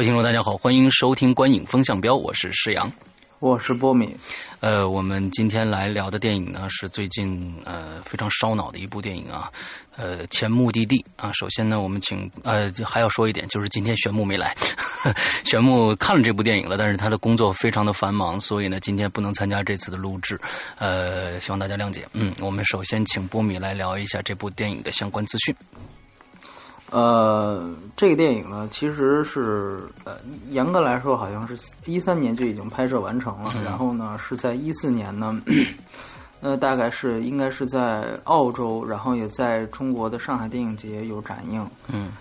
位听众，大家好，欢迎收听《观影风向标》，我是施阳，我是波米。呃，我们今天来聊的电影呢，是最近呃非常烧脑的一部电影啊，呃，《前目的地》啊。首先呢，我们请呃还要说一点，就是今天玄牧没来，玄牧看了这部电影了，但是他的工作非常的繁忙，所以呢，今天不能参加这次的录制，呃，希望大家谅解。嗯，我们首先请波米来聊一下这部电影的相关资讯。呃，这个电影呢，其实是呃，严格来说，好像是一三年就已经拍摄完成了。然后呢，是在一四年呢，呃，大概是应该是在澳洲，然后也在中国的上海电影节有展映。嗯。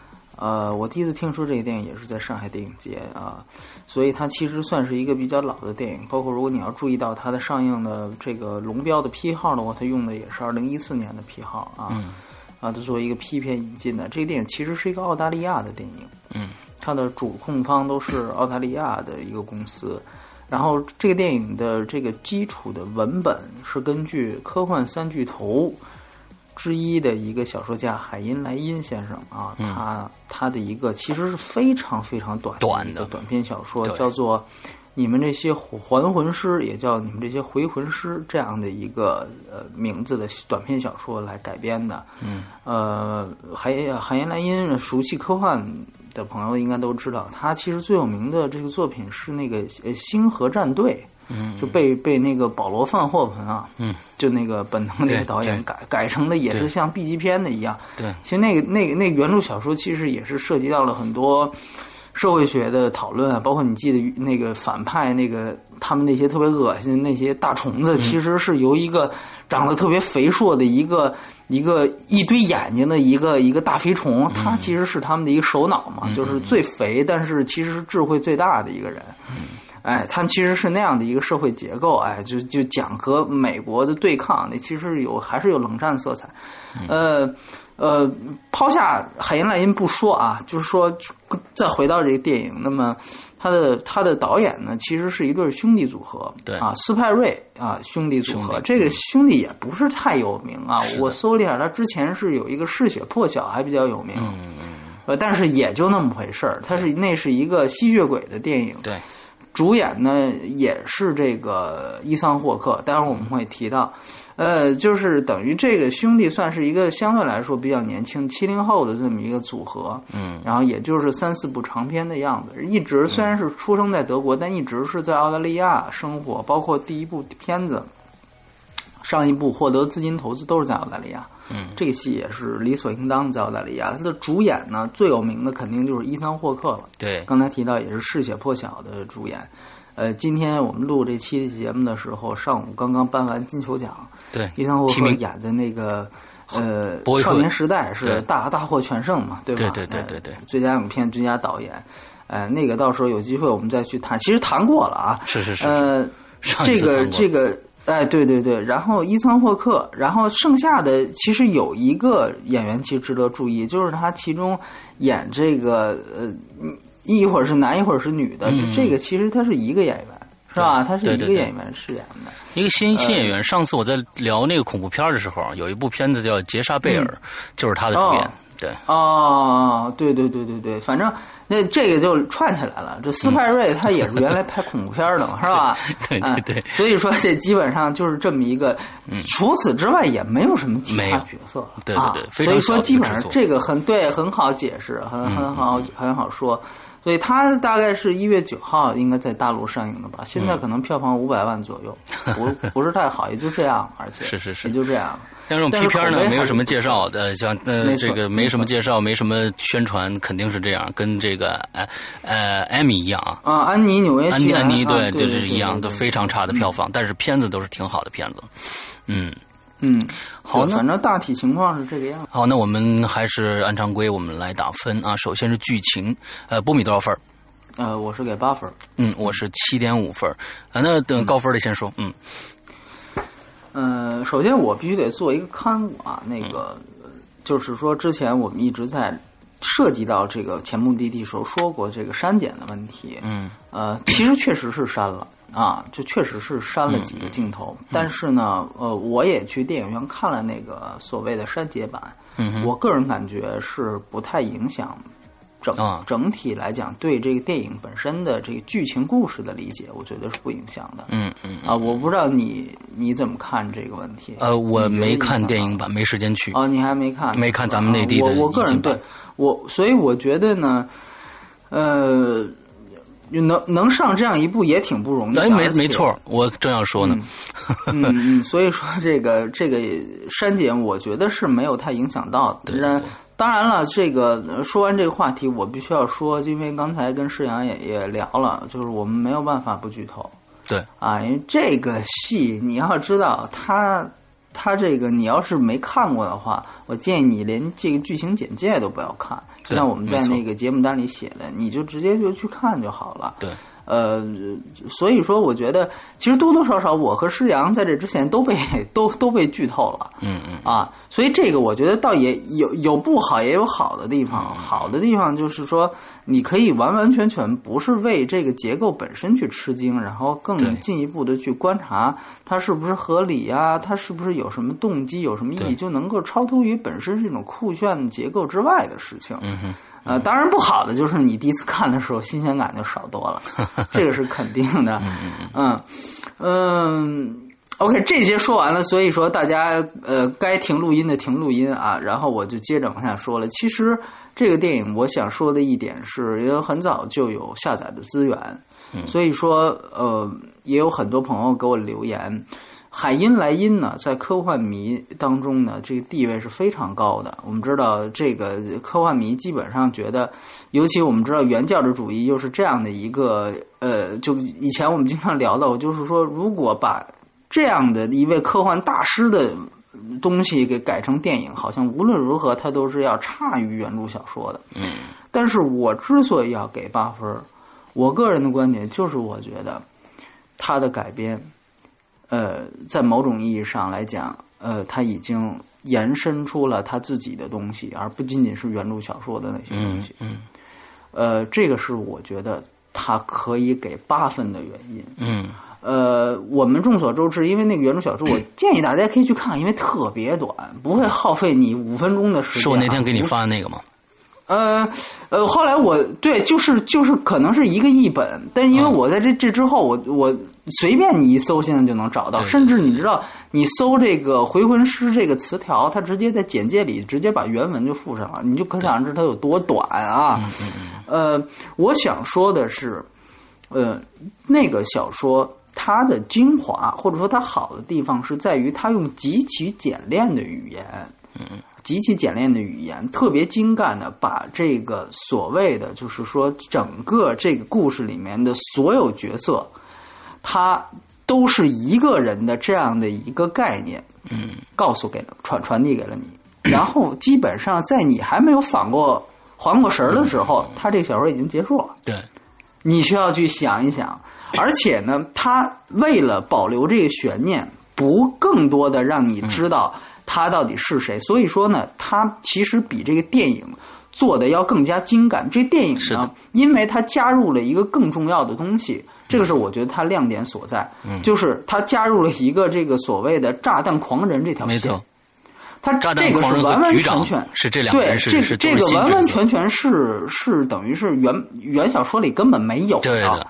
呃，我第一次听说这个电影也是在上海电影节啊，所以它其实算是一个比较老的电影。包括如果你要注意到它的上映的这个龙标的批号的话，它用的也是二零一四年的批号啊。嗯。啊，它作为一个批片引进的这个电影，其实是一个澳大利亚的电影。嗯，它的主控方都是澳大利亚的一个公司。然后，这个电影的这个基础的文本是根据科幻三巨头之一的一个小说家海因莱因先生啊，他他的一个其实是非常非常短短的短篇小说，叫做。你们这些还魂师，也叫你们这些回魂师，这样的一个呃名字的短篇小说来改编的。嗯，呃，海海因莱因熟悉科幻的朋友应该都知道，他其实最有名的这个作品是那个《星河战队》。嗯，就被被那个保罗范霍文啊，嗯，就那个本能那个导演改改成的也是像 B 级片的一样。对，其实那个那个那个原著小说其实也是涉及到了很多。社会学的讨论啊，包括你记得那个反派那个他们那些特别恶心那些大虫子，其实是由一个长得特别肥硕的一个一个一堆眼睛的一个一个大肥虫，他其实是他们的一个首脑嘛，就是最肥，但是其实是智慧最大的一个人。哎，他们其实是那样的一个社会结构，哎，就就讲和美国的对抗，那其实有还是有冷战色彩，呃。呃，抛下海因莱因不说啊，就是说，再回到这个电影，那么他的他的导演呢，其实是一对兄弟组合，对。啊，斯派瑞啊兄弟组合，这个兄弟也不是太有名啊，我搜了一下，他之前是有一个嗜血破晓还比较有名，嗯嗯，呃，但是也就那么回事儿，他是那是一个吸血鬼的电影，对，主演呢也是这个伊桑霍克，待会儿我们会提到。呃，就是等于这个兄弟算是一个相对来说比较年轻七零后的这么一个组合，嗯，然后也就是三四部长片的样子，一直虽然是出生在德国，但一直是在澳大利亚生活，包括第一部片子，上一部获得资金投资都是在澳大利亚，嗯，这个戏也是理所应当在澳大利亚。它的主演呢，最有名的肯定就是伊桑霍克了，对，刚才提到也是嗜血破晓的主演。呃，今天我们录这期节目的时候，上午刚刚颁完金球奖。对，伊桑霍克演的那个呃《少年时代》是大大获全胜嘛，对吧？对对对对对。最佳影片、最佳导演，呃，那个到时候有机会我们再去谈。其实谈过了啊。是是是。呃，这个这个，哎，对对对。然后伊桑霍克，然后剩下的其实有一个演员其实值得注意，就是他其中演这个呃。一会儿是男，一会儿是女的，这个其实他是一个演员，是吧？他是一个演员饰演的一个新新演员。上次我在聊那个恐怖片的时候，有一部片子叫《杰莎贝尔》，就是他的主演。对，哦，对对对对对，反正那这个就串起来了。这斯派瑞他也是原来拍恐怖片的嘛，是吧？对对对。所以说这基本上就是这么一个，除此之外也没有什么其他角色。对对对，所以说基本上这个很对，很好解释，很很好很好说。所以它大概是一月九号应该在大陆上映的吧？现在可能票房五百万左右，不 不是太好，也就这样，而且是是是，也就这样。像这种批片呢，没有什么介绍，呃，像呃这个没什么介绍，没什么宣传，肯定是这样，跟这个呃呃艾米一样啊。啊，安妮纽约安妮安妮对，就是一样，都非常差的票房，但是片子都是挺好的片子，嗯。嗯，好反正大体情况是这个样子。好，那我们还是按常规，我们来打分啊。首先是剧情，呃，波米多少分？呃，我是给八分。嗯，我是七点五分。啊，那等高分的先说。嗯，呃，首先我必须得做一个刊物啊，那个就是说，之前我们一直在涉及到这个前目的地时候说过这个删减的问题。嗯，呃，其实确实是删了。啊，就确实是删了几个镜头，但是呢，呃，我也去电影院看了那个所谓的删节版，嗯，我个人感觉是不太影响整整体来讲对这个电影本身的这个剧情故事的理解，我觉得是不影响的，嗯嗯啊，我不知道你你怎么看这个问题？呃，我没看电影版，没时间去。哦，你还没看？没看咱们内地的。我我个人对我，所以我觉得呢，呃。能能上这样一部也挺不容易。哎，没没错，我正要说呢。嗯嗯，所以说这个这个删减，我觉得是没有太影响到。的。当然了，这个说完这个话题，我必须要说，因为刚才跟世阳也也聊了，就是我们没有办法不剧透。对啊，因为这个戏你要知道，他他这个你要是没看过的话，我建议你连这个剧情简介都不要看。就像我们在那个节目单里写的，你就直接就去看就好了。对。呃，所以说，我觉得其实多多少少，我和施阳在这之前都被 都都被剧透了。嗯嗯。啊，所以这个我觉得倒也有有不好，也有好的地方。好的地方就是说，你可以完完全全不是为这个结构本身去吃惊，然后更进一步的去观察它是不是合理呀，它是不是有什么动机，有什么意义，就能够超脱于本身这种酷炫结构之外的事情。嗯哼。呃，当然不好的就是你第一次看的时候新鲜感就少多了，这个是肯定的。嗯嗯，OK，这些说完了，所以说大家呃该停录音的停录音啊，然后我就接着往下说了。其实这个电影我想说的一点是，因为很早就有下载的资源，所以说呃也有很多朋友给我留言。海因莱因呢，在科幻迷当中呢，这个地位是非常高的。我们知道，这个科幻迷基本上觉得，尤其我们知道原教旨主义又是这样的一个，呃，就以前我们经常聊到，就是说，如果把这样的一位科幻大师的东西给改成电影，好像无论如何他都是要差于原著小说的。嗯。但是我之所以要给八分，我个人的观点就是，我觉得他的改编。呃，在某种意义上来讲，呃，他已经延伸出了他自己的东西，而不仅仅是原著小说的那些东西。嗯，呃，这个是我觉得他可以给八分的原因。嗯，呃，我们众所周知，因为那个原著小说，我建议大家可以去看，因为特别短，不会耗费你五分钟的时间。是我那天给你发的那个吗？呃呃，后来我对，就是就是可能是一个译本，但因为我在这这之后，我我随便你一搜，现在就能找到，甚至你知道，你搜这个回魂师这个词条，它直接在简介里直接把原文就附上了，你就可想而知它有多短啊。呃，我想说的是，呃，那个小说它的精华或者说它好的地方是在于它用极其简练的语言。嗯。极其简练的语言，特别精干的把这个所谓的，就是说整个这个故事里面的所有角色，他都是一个人的这样的一个概念，嗯，告诉给了传传递给了你，然后基本上在你还没有反过缓过神的时候，他这个小说已经结束了。对，你需要去想一想，而且呢，他为了保留这个悬念，不更多的让你知道。他到底是谁？所以说呢，他其实比这个电影做的要更加精感。这电影呢，因为它加入了一个更重要的东西，这个是我觉得它亮点所在，就是它加入了一个这个所谓的炸弹狂人这条线。没错，他这个是完完全全是这两个人是这个完完全全是是等于是原原小说里根本没有的。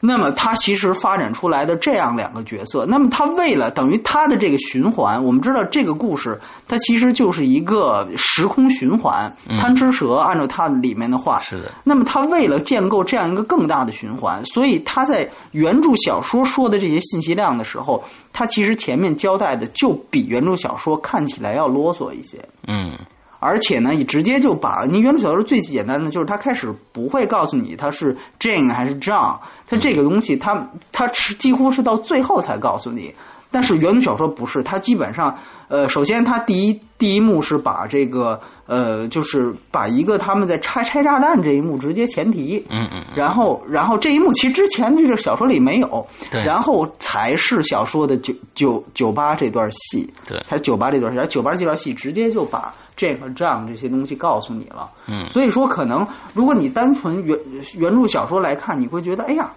那么他其实发展出来的这样两个角色，那么他为了等于他的这个循环，我们知道这个故事它其实就是一个时空循环。贪吃蛇按照它里面的话，是的。那么他为了建构这样一个更大的循环，所以他在原著小说说的这些信息量的时候，他其实前面交代的就比原著小说看起来要啰嗦一些。嗯。而且呢，你直接就把你原著小说最简单的就是他开始不会告诉你他是 Jane 还是 John，他这个东西他他是几乎是到最后才告诉你，但是原著小说不是，它基本上，呃，首先它第一第一幕是把这个，呃，就是把一个他们在拆拆炸弹这一幕直接前提，嗯嗯，然后然后这一幕其实之前这个小说里没有，对。然后才是小说的酒酒酒吧这段戏，对。才酒吧这段戏，而酒吧这段戏直接就把这个账这些东西告诉你了，嗯。所以说可能如果你单纯原原著小说来看，你会觉得，哎呀。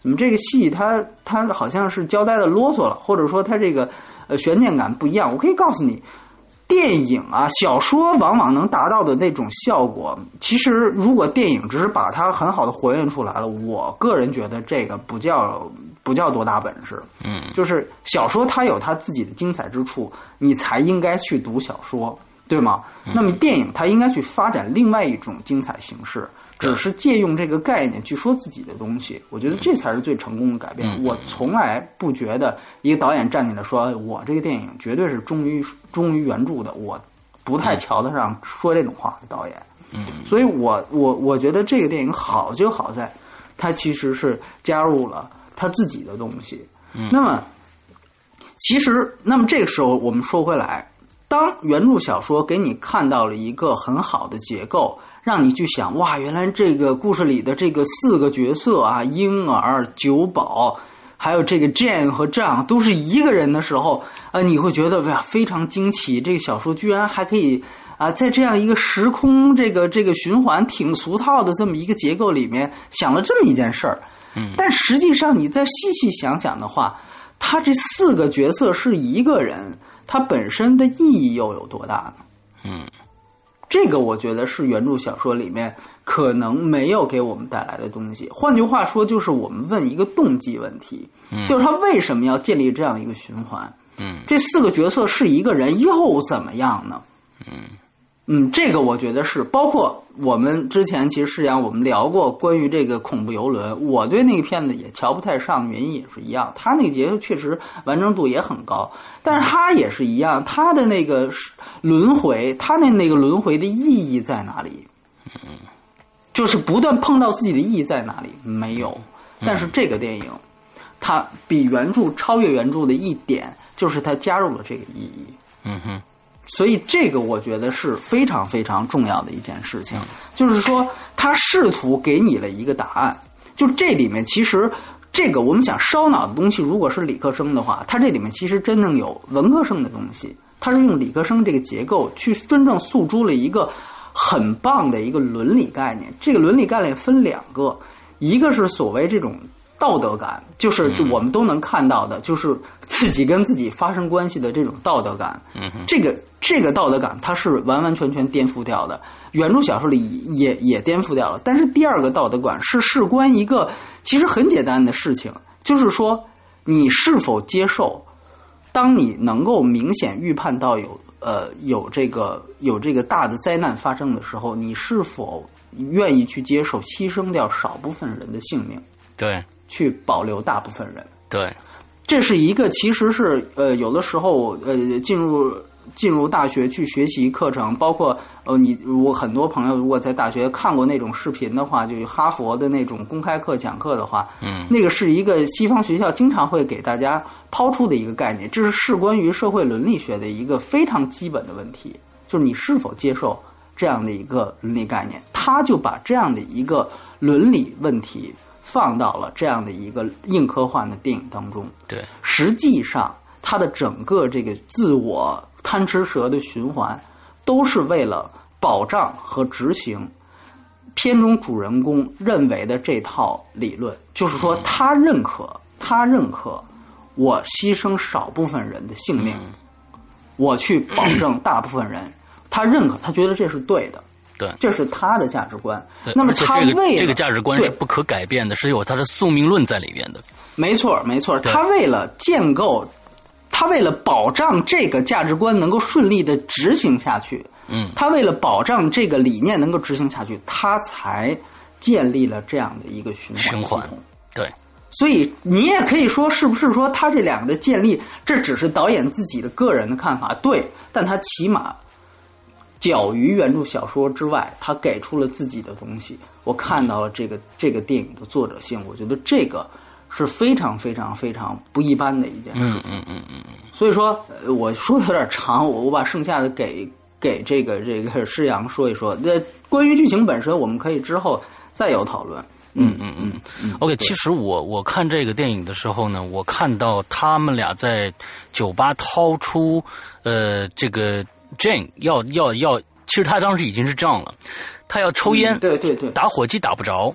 怎么这个戏它它好像是交代的啰嗦了，或者说它这个呃悬念感不一样？我可以告诉你，电影啊小说往往能达到的那种效果，其实如果电影只是把它很好的还原出来了，我个人觉得这个不叫不叫多大本事。嗯，就是小说它有它自己的精彩之处，你才应该去读小说，对吗？那么电影它应该去发展另外一种精彩形式。只是借用这个概念去说自己的东西，我觉得这才是最成功的改变。嗯我从来不觉得一个导演站起来说我这个电影绝对是忠于忠于原著的，我不太瞧得上说这种话的导演。嗯，所以我我我觉得这个电影好就好在，它其实是加入了他自己的东西。嗯那么其实，那么这个时候我们说回来，当原著小说给你看到了一个很好的结构。让你去想哇，原来这个故事里的这个四个角色啊，婴儿、酒保，还有这个 Jane 和 John 都是一个人的时候，啊，你会觉得哇非常惊奇，这个小说居然还可以啊，在这样一个时空这个这个循环挺俗套的这么一个结构里面，想了这么一件事儿。嗯，但实际上你再细细想想的话，他这四个角色是一个人，他本身的意义又有多大呢？嗯。这个我觉得是原著小说里面可能没有给我们带来的东西。换句话说，就是我们问一个动机问题，嗯、就是他为什么要建立这样一个循环？嗯，这四个角色是一个人又怎么样呢？嗯嗯，这个我觉得是包括我们之前其实实际上我们聊过关于这个恐怖游轮，我对那个片子也瞧不太上，原因也是一样，他那个结构确实完成度也很高，但是他也是一样，他的那个轮回，他的那个轮回的意义在哪里？嗯，就是不断碰到自己的意义在哪里？没有。但是这个电影，它比原著超越原著的一点，就是它加入了这个意义。嗯哼。所以这个我觉得是非常非常重要的一件事情，就是说他试图给你了一个答案。就这里面其实这个我们想烧脑的东西，如果是理科生的话，它这里面其实真正有文科生的东西。它是用理科生这个结构去真正诉诸了一个很棒的一个伦理概念。这个伦理概念分两个，一个是所谓这种道德感，就是就我们都能看到的，就是自己跟自己发生关系的这种道德感。嗯，这个这个道德感它是完完全全颠覆掉的，原著小说里也也颠覆掉了。但是第二个道德感是事关一个其实很简单的事情，就是说你是否接受，当你能够明显预判到有呃有这个有这个大的灾难发生的时候，你是否愿意去接受牺牲掉少部分人的性命，对，去保留大部分人？对，这是一个其实是呃有的时候呃进入。进入大学去学习课程，包括呃，你我很多朋友如果在大学看过那种视频的话，就哈佛的那种公开课讲课的话，嗯，那个是一个西方学校经常会给大家抛出的一个概念，这是事关于社会伦理学的一个非常基本的问题，就是你是否接受这样的一个伦理概念，他就把这样的一个伦理问题放到了这样的一个硬科幻的电影当中，对，实际上它的整个这个自我。贪吃蛇的循环，都是为了保障和执行片中主人公认为的这套理论，就是说他认可，他认可我牺牲少部分人的性命，我去保证大部分人，他认可，他觉得这是对的，对，这是他的价值观。那么他这个为这个价值观是不可改变的，是有他的宿命论在里边的。没错，没错，他为了建构。他为了保障这个价值观能够顺利的执行下去，嗯，他为了保障这个理念能够执行下去，他才建立了这样的一个循环循环。对，所以你也可以说，是不是说他这两个的建立，这只是导演自己的个人的看法？对，但他起码较于原著小说之外，他给出了自己的东西。我看到了这个这个电影的作者性，我觉得这个是非常非常非常不一般的一件事嗯情。嗯嗯嗯嗯，所以说，呃我说的有点长，我我把剩下的给给这个这个 施阳说一说。那关于剧情本身，我们可以之后再有讨论。嗯嗯嗯嗯。OK，其实我我看这个电影的时候呢，我看到他们俩在酒吧掏出呃这个 Jane 要要要，其实他当时已经是这样了，他要抽烟，嗯对对对，打火机打不着，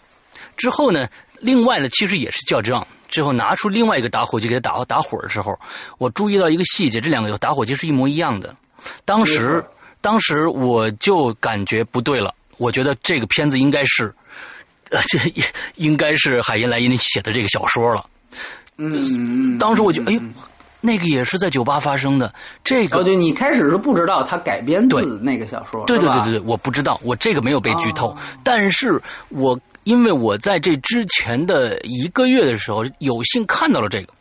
之后呢，另外呢，其实也是叫这样。之后拿出另外一个打火机给他打打火的时候，我注意到一个细节，这两个打火机是一模一样的。当时，当时我就感觉不对了，我觉得这个片子应该是，呃，这应该是海因莱因写的这个小说了。嗯。当时我就，哎呦嗯，那个也是在酒吧发生的，这个哦，对，你开始是不知道他改编自那个小说，对对对对对，我不知道，我这个没有被剧透，哦但是我因为我在这之前的一个月的时候有幸看到了这个。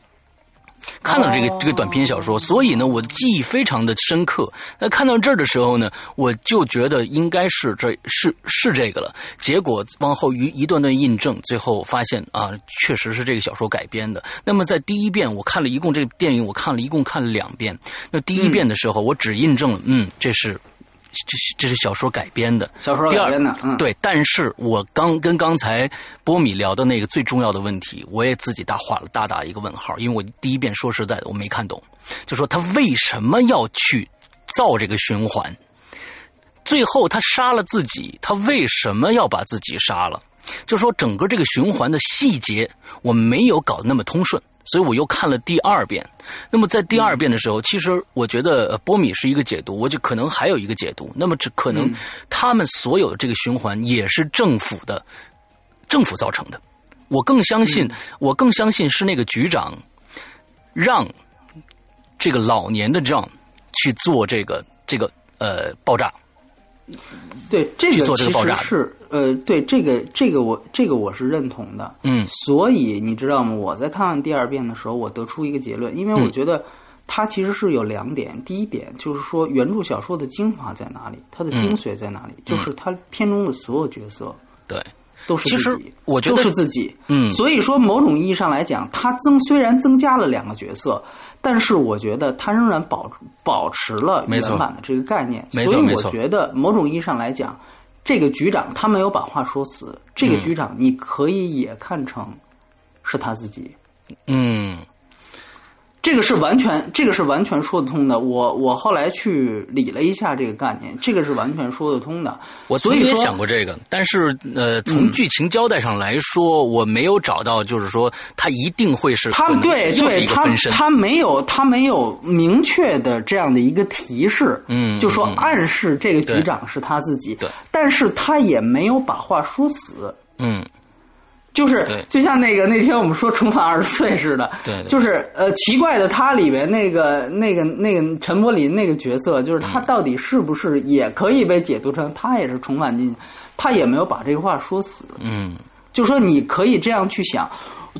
看到这个、哦这个短篇小说，所以呢，我的记忆非常的深刻。那看到这儿的时候呢，我就觉得应该是这是是这个了。结果往后一一段段印证，最后发现啊，确实是这个小说改编的。那么在第一遍我看了一共这个电影，我看了一共看了两遍。那第一遍的时候，我只印证了，嗯，这是这是这是小说改编的。小说改编的，嗯，对，但是我刚跟刚才波米聊的那个最重要的问题，我也自己大画了大大一个问号，因为我第一遍说实在的我没看懂，就说他为什么要去造这个循环？最后他杀了自己，他为什么要把自己杀了？就说整个这个循环的细节，我没有搞得那么通顺，所以我又看了第二遍。那么在第二遍的时候，其实我觉得呃波米是一个解读，我就可能还有一个解读。那么这可能他们所有的这个循环也是政府的政府造成的。我更相信，我更相信是那个局长让这个老年的 John 去做这个这个呃爆炸。对，这个其做这个爆炸实是呃，对这个这个我这个我是认同的。嗯所以你知道吗？我在看完第二遍的时候，我得出一个结论，因为我嗯觉得它其实是有两点。第一点就是说，原著小说的精华在哪里，它的精髓在哪里，就是它片中的所有角色对，都是其实自己，我觉得都是自己。嗯所以说，某种意义上来讲，它增虽然增加了两个角色，但是我觉得它仍然保保持了原版的这个概念。所以我觉得某种意义上来讲，这个局长他没有把话说死，这嗯个局长你可以也看成是他自己。嗯这个是完全，这个是完全说得通的。我我后来去理了一下这个概念，这个是完全说得通的。我曾经也所以说想过这个，但是呃，从剧情交代上来说，我没有找到，就是说他一定会是他对对他。他没有他没有明确的这样的一个提示，嗯就说暗示这个局长是他自己，对但是他也没有把话说死，嗯，就是就像那个那天我们说重返二十岁似的，对对就是呃奇怪的他里边那个那个那个陈柏霖那个角色，就是他嗯到底是不是也可以被解读成他也是重返进去，他也没有把这个话说死，嗯。就说你可以这样去想，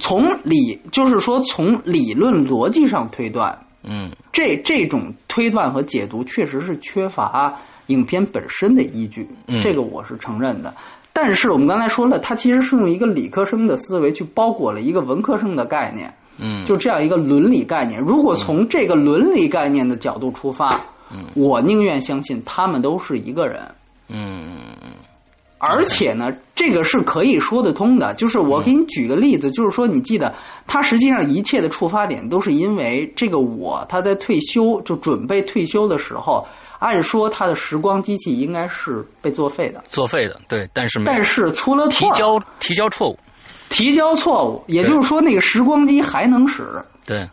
从理就是说从理论逻辑上推断，嗯。这这种推断和解读确实是缺乏影片本身的依据，嗯这个我是承认的。但是我们刚才说了，它其实是用一个理科生的思维去包裹了一个文科生的概念，嗯，就这样一个伦理概念。如果从这个伦理概念的角度出发，我宁愿相信他们都是一个人。嗯而且呢，这个是可以说得通的。就是我给你举个例子，就是说，你记得他实际上一切的触发点都是因为这个我他在退休就准备退休的时候，按说他的时光机器应该是被作废的，作废的，对，但是但是出了提，交提交错误，提交错误，也就是说那个时光机还能使，对，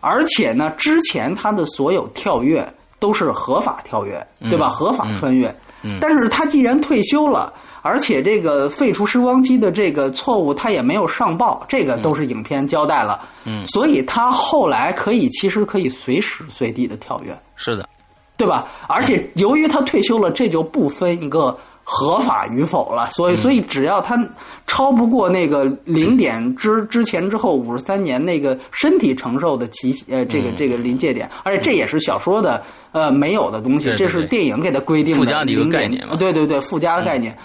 而且呢，之前他的所有跳跃都是合法跳跃，对吧？合法穿越。嗯但是他既然退休了，而且这个废除时光机的这个错误他也没有上报，这个都是影片交代了。嗯所以他后来可以其实可以随时随地的跳跃，是的，对吧？而且由于他退休了，这就不分一个合法与否了。所以，所以只要他超不过那个零点之之前之后五十三年那个身体承受的期呃这个这个临界点，而且这也是小说的呃没有的东西，这是电影给他规定的附加的一个零点概念嘛对对对，附加的概念。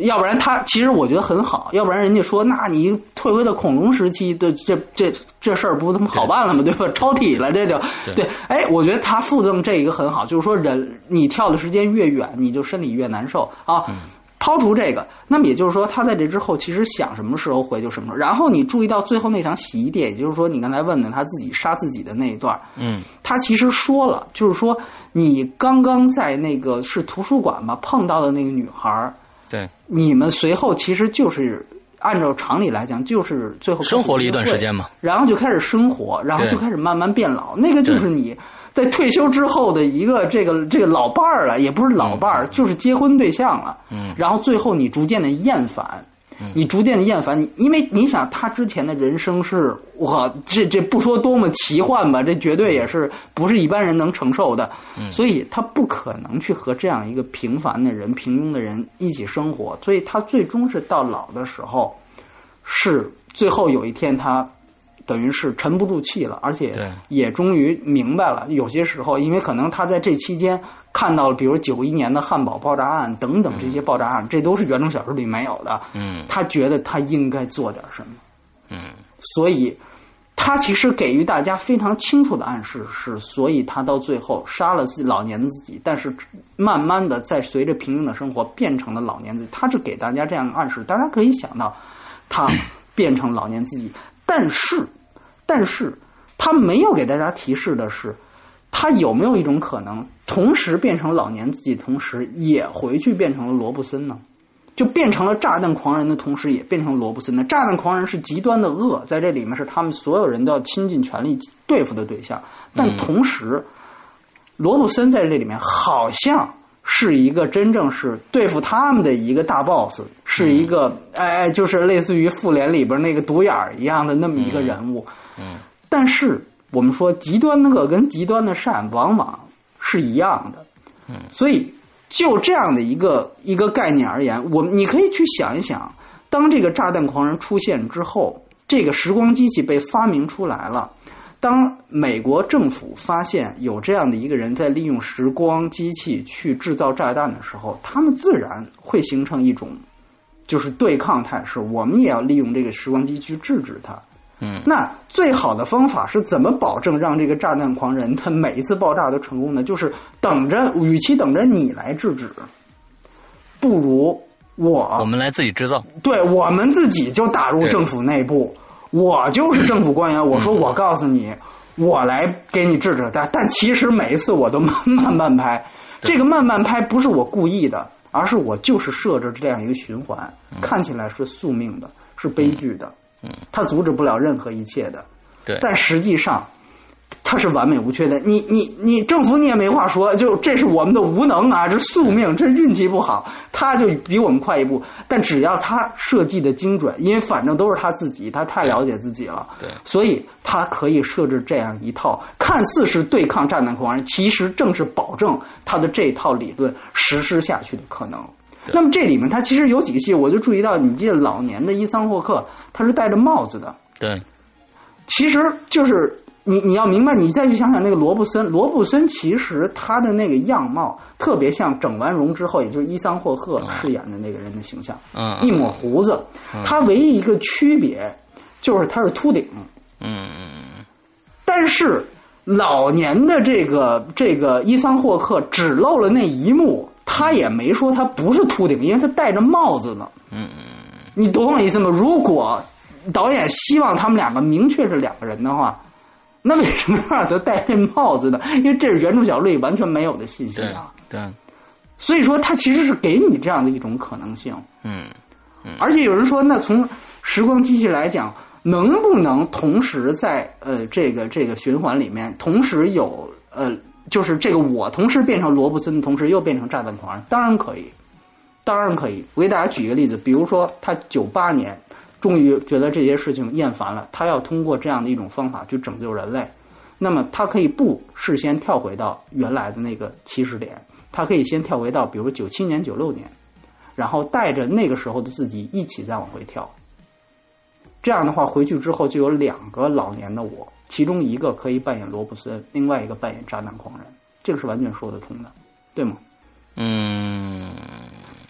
要不然他其实我觉得很好，要不然人家说，那你退回到恐龙时期的这这这事儿不他妈好办了吗？对吧？超体了，这就对。哎，我觉得他附赠这一个很好，就是说人你跳的时间越远，你就身体越难受啊。抛除这个，那么也就是说，他在这之后其实想什么时候回就什么时候。然后你注意到最后那场洗衣店，也就是说你刚才问的他自己杀自己的那一段，嗯，他其实说了，就是说你刚刚在那个是图书馆吧碰到的那个女孩儿。对，你们随后其实就是按照常理来讲，就是最后生活了一段时间嘛，然后就开始生活，然后就开始慢慢变老。那个就是你在退休之后的一个这个这个老伴儿了，也不是老伴儿，就是结婚对象了。嗯，然后最后你逐渐的厌烦。你逐渐的厌烦你，因为你想他之前的人生是，我这这不说多么奇幻吧，这绝对也是不是一般人能承受的，所以他不可能去和这样一个平凡的人、平庸的人一起生活，所以他最终是到老的时候，是最后有一天他。等于是沉不住气了，而且也终于明白了，有些时候，因为可能他在这期间看到了，比如九一年的汉堡爆炸案等等这些爆炸案，这都是原著小说里没有的。嗯，他觉得他应该做点什么。嗯，所以他其实给予大家非常清楚的暗示是，所以他到最后杀了自己老年的自己，但是慢慢的在随着平庸的生活变成了老年自己。他是给大家这样的暗示，大家可以想到，他 变成老年自己，但是。但是，他没有给大家提示的是，他有没有一种可能，同时变成老年自己，同时也回去变成了罗布森呢？就变成了炸弹狂人的同时，也变成罗布森的炸弹狂人是极端的恶，在这里面是他们所有人都要倾尽全力对付的对象。但同时，罗布森在这里面好像是一个真正是对付他们的一个大 boss，是一个哎，就是类似于复联里边那个独眼儿一样的那么一个人物。嗯，但是我们说极端的恶跟极端的善往往是一样的，嗯，所以就这样的一个一个概念而言，我你可以去想一想，当这个炸弹狂人出现之后，这个时光机器被发明出来了，当美国政府发现有这样的一个人在利用时光机器去制造炸弹的时候，他们自然会形成一种就是对抗态势，我们也要利用这个时光机去制止他。嗯，那最好的方法是怎么保证让这个炸弹狂人他每一次爆炸都成功呢？就是等着，与其等着你来制止，不如我我们来自己制造。对，我们自己就打入政府内部，我就是政府官员。我说，我告诉你，我来给你制止。但但其实每一次我都慢慢慢拍，这个慢慢拍不是我故意的，而是我就是设置这样一个循环，看起来是宿命的，是悲剧的。嗯，他阻止不了任何一切的，对，但实际上他是完美无缺的。你你你，政府你也没话说，就这是我们的无能啊，这宿命，这运气不好，他就比我们快一步。但只要他设计的精准，因为反正都是他自己，他太了解自己了，对，所以他可以设置这样一套，看似是对抗炸弹狂人，其实正是保证他的这套理论实施下去的可能。那么这里面他其实有几个戏，我就注意到，你记得老年的伊桑霍克他是戴着帽子的，对，其实就是你你要明白，你再去想想那个罗布森，罗布森其实他的那个样貌特别像整完容之后，也就是伊桑霍克饰演的那个人的形象，嗯，一抹胡子，他唯一一个区别就是他是秃顶，嗯嗯，但是老年的这个这个伊桑霍克只露了那一幕。他也没说他不是秃顶，因为他戴着帽子呢。嗯嗯你懂我意思吗？如果导演希望他们两个明确是两个人的话，那为什么让他戴这帽子呢？因为这是原著小说里完全没有的信息啊。对。所以说，他其实是给你这样的一种可能性。嗯嗯。而且有人说，那从时光机器来讲，能不能同时在呃这个这个循环里面，同时有呃。就是这个，我同时变成罗布森的同时，又变成炸弹狂人，当然可以，当然可以。我给大家举一个例子，比如说他九八年终于觉得这些事情厌烦了，他要通过这样的一种方法去拯救人类，那么他可以不事先跳回到原来的那个起始点，他可以先跳回到比如九七年、九六年，然后带着那个时候的自己一起再往回跳。这样的话，回去之后就有两个老年的我。其中一个可以扮演罗布森，另外一个扮演渣男狂人，这个是完全说得通的，对吗？嗯，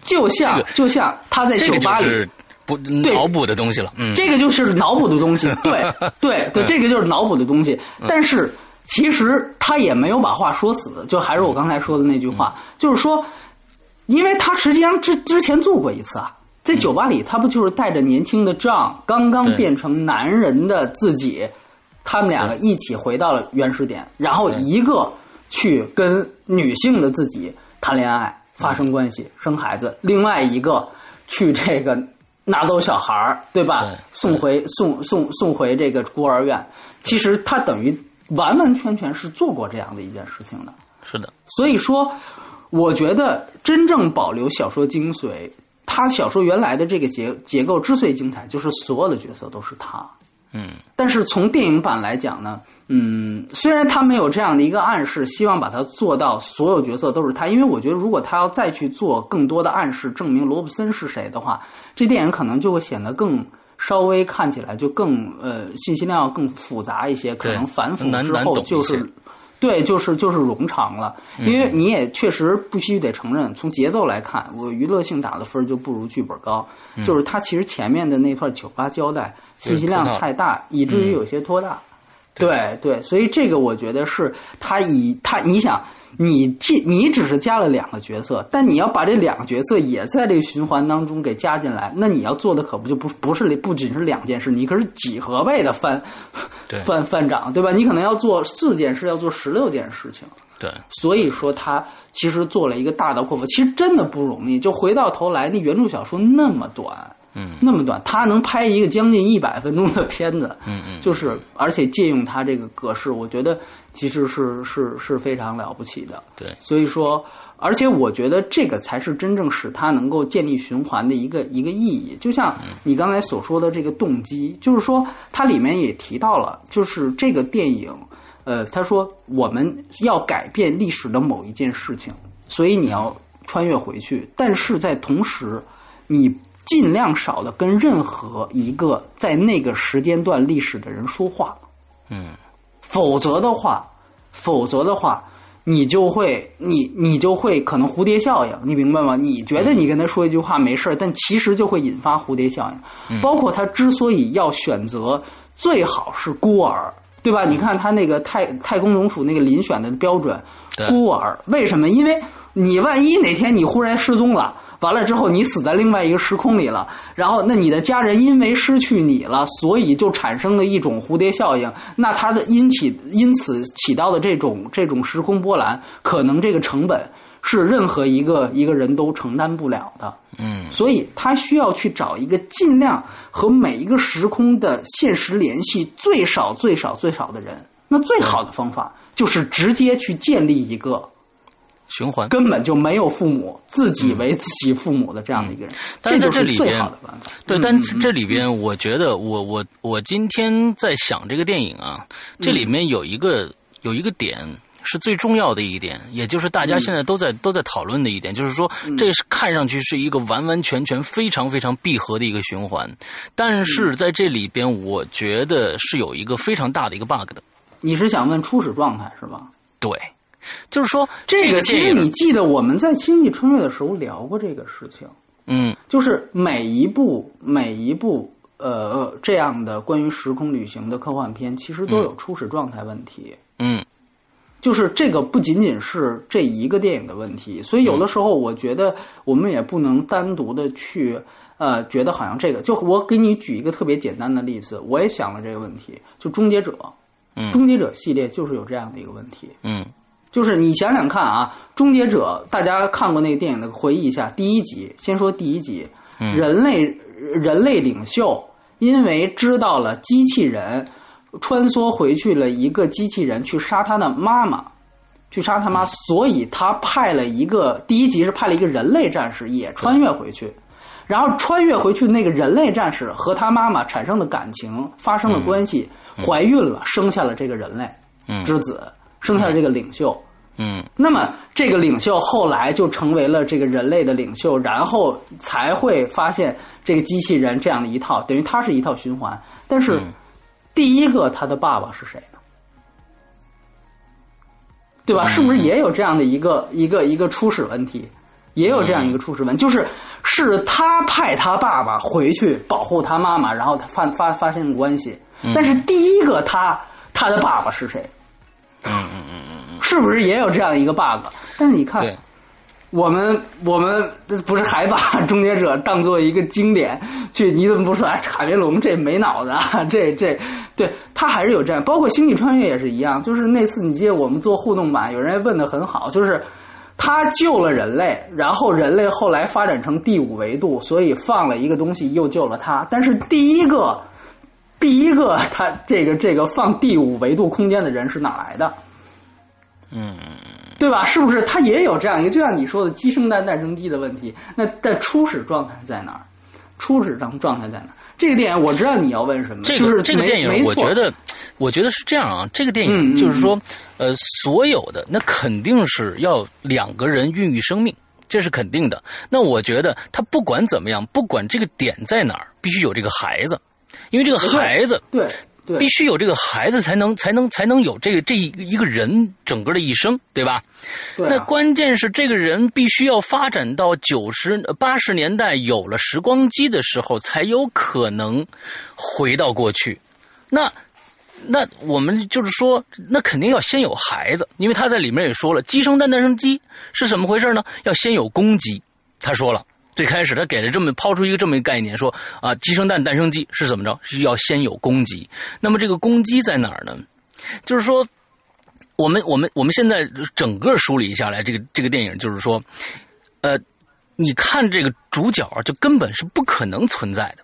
就像、这个就像他在这个就酒吧里。是不脑补的东西了。嗯，这个就是脑补的东西，对对对，这个就是脑补的东西。嗯但是其实他也没有把话说死，就还是我刚才说的那句话，嗯就是说，因为他实际上之之前做过一次啊，在酒吧里，他不就是带着年轻的仗，刚刚变成男人的自己，他们两个一起回到了原始点，然后一个去跟女性的自己谈恋爱、发生关系、生孩子，另外一个去这个拿走小孩儿，对吧？送回送送送回这个孤儿院。其实他等于完完全全是做过这样的一件事情的。是的，所以说，我觉得真正保留小说精髓，他小说原来的这个结结构之所以精彩，就是所有的角色都是他。嗯但是从电影版来讲呢，嗯，虽然他没有这样的一个暗示，希望把它做到所有角色都是他，因为我觉得如果他要再去做更多的暗示，证明罗布森是谁的话，这电影可能就会显得更稍微看起来就更呃信息量要更复杂一些，可能反腐之后就是些。对，就是就是冗长了，嗯因为你也确实必须得承认，从节奏来看，我娱乐性打的分儿就不如剧本高。就是它其实前面的那段酒吧交代信息量太大，以至于有些拖大。对对，所以这个我觉得是他以他你想。你既你只是加了两个角色，但你要把这两个角色也在这个循环当中给加进来，那你要做的可不就不不是不仅是两件事，你可是几何倍的翻对翻翻涨，对吧？你可能要做四件事，要做十六件事情。对，所以说他其实做了一个大刀阔斧，其实真的不容易。就回到头来，那原著小说那么短，嗯那么短，他能拍一个将近一百分钟的片子，嗯嗯，就是而且借用他这个格式，我觉得其实是是是非常了不起的。对，所以说，而且我觉得这个才是真正使它能够建立循环的一个一个意义。就像你刚才所说的这个动机，就是说它里面也提到了，就是这个电影，呃，他说我们要改变历史的某一件事情，所以你要穿越回去，但是在同时，你尽量少的跟任何一个在那个时间段历史的人说话。嗯否则的话，否则的话，你就会你你就会可能蝴蝶效应，你明白吗？你觉得你跟他说一句话没事儿，但其实就会引发蝴蝶效应。包括他之所以要选择最好是孤儿，对吧？你看他那个太太空总署那个遴选的标准，孤儿为什么？因为你万一哪天你忽然失踪了。完了之后，你死在另外一个时空里了，然后那你的家人因为失去你了，所以就产生了一种蝴蝶效应。那它的因起因此起到的这种这种时空波澜，可能这个成本是任何一个一个人都承担不了的。嗯所以他需要去找一个尽量和每一个时空的现实联系最少最少最少的人。那最好的方法就是直接去建立一个循环。根本就没有父母、自己为自己父母的这样的一个人，但是在就是最这里边好的办法。对，嗯但这里边我觉得我我我今天在想这个电影啊，这里面有一个有一个点是最重要的一点，也就是大家现在都在都在讨论的一点，就是说这是看上去是一个完完全全非常非常闭合的一个循环，但是在这里边我觉得是有一个非常大的一个 bug 的，你是想问初始状态是吧？对，就是说这个其实你记得我们在《星际穿越》的时候聊过这个事情，嗯。就是每一部每一部呃这样的关于时空旅行的科幻片，其实都有初始状态问题。嗯。就是这个不仅仅是这一个电影的问题，所以有的时候我觉得我们也不能单独的去呃觉得好像这个，就我给你举一个特别简单的例子，我也想了这个问题，就《终结者》，嗯终结者》系列就是有这样的一个问题，嗯就是你想想看啊，《终结者》大家看过那个电影的，回忆一下，第一集，先说第一集，嗯。人类人类领袖因为知道了机器人穿梭回去了一个机器人去杀他的妈妈，去杀他妈，所以他派了一个第一集是派了一个人类战士也穿越回去。然后穿越回去，那个人类战士和他妈妈产生的感情，发生了关系，怀孕了，生下了这个人类嗯。之子，生下了这个领袖。嗯那么这个领袖后来就成为了这个人类的领袖，然后才会发现这个机器人这样的一套，等于它是一套循环。但是嗯第一个他的爸爸是谁呢？对吧？是不是也有这样的一个一个一个初始问题？也有这样一个初始问，就是是他派他爸爸回去保护他妈妈，然后他发发发生关系，但是第一个他他的爸爸是谁？是不是也有这样一个 bug？但是你看，我们我们不是还把 《终结者》当做一个经典去？你怎么不说啊？卡梅隆这没脑子啊？这这，对他还是有这样。包括《星际穿越》也是一样，就是那次你记得我们做互动版，有人问的很好，就是他救了人类，然后人类后来发展成第五维度，所以放了一个东西又救了他。但是第一个第一个他这个这个放第五维度空间的人是哪来的？嗯，对吧？是不是他也有这样一个，就像你说的鸡生蛋，蛋生鸡的问题？那在初始状态在哪儿？初始状状态在哪儿？这个电影我知道你要问什么，这个就是这个电影我觉得，我觉得是这样啊。这个电影就是说，呃，所有的那肯定是要两个人孕育生命，这是肯定的。那我觉得他不管怎么样，不管这个点在哪儿，必须有这个孩子，因为这个孩子对对必须有这个孩子才能才能才能有这个这一一个人整个的一生，对吧？对啊、那关键是这个人必须要发展到九十八十年代有了时光机的时候，才有可能回到过去。那那我们就是说，那肯定要先有孩子，因为他在里面也说了，鸡生蛋，蛋生鸡是怎么回事呢？要先有公鸡。他说了，最开始他给了这么抛出一个这么一个概念，说啊，鸡生蛋，蛋生鸡是怎么着？是要先有公鸡。那么这个公鸡在哪儿呢？就是说。我们我们我们现在整个梳理下来，这个这个电影就是说，呃，你看这个主角就根本是不可能存在的。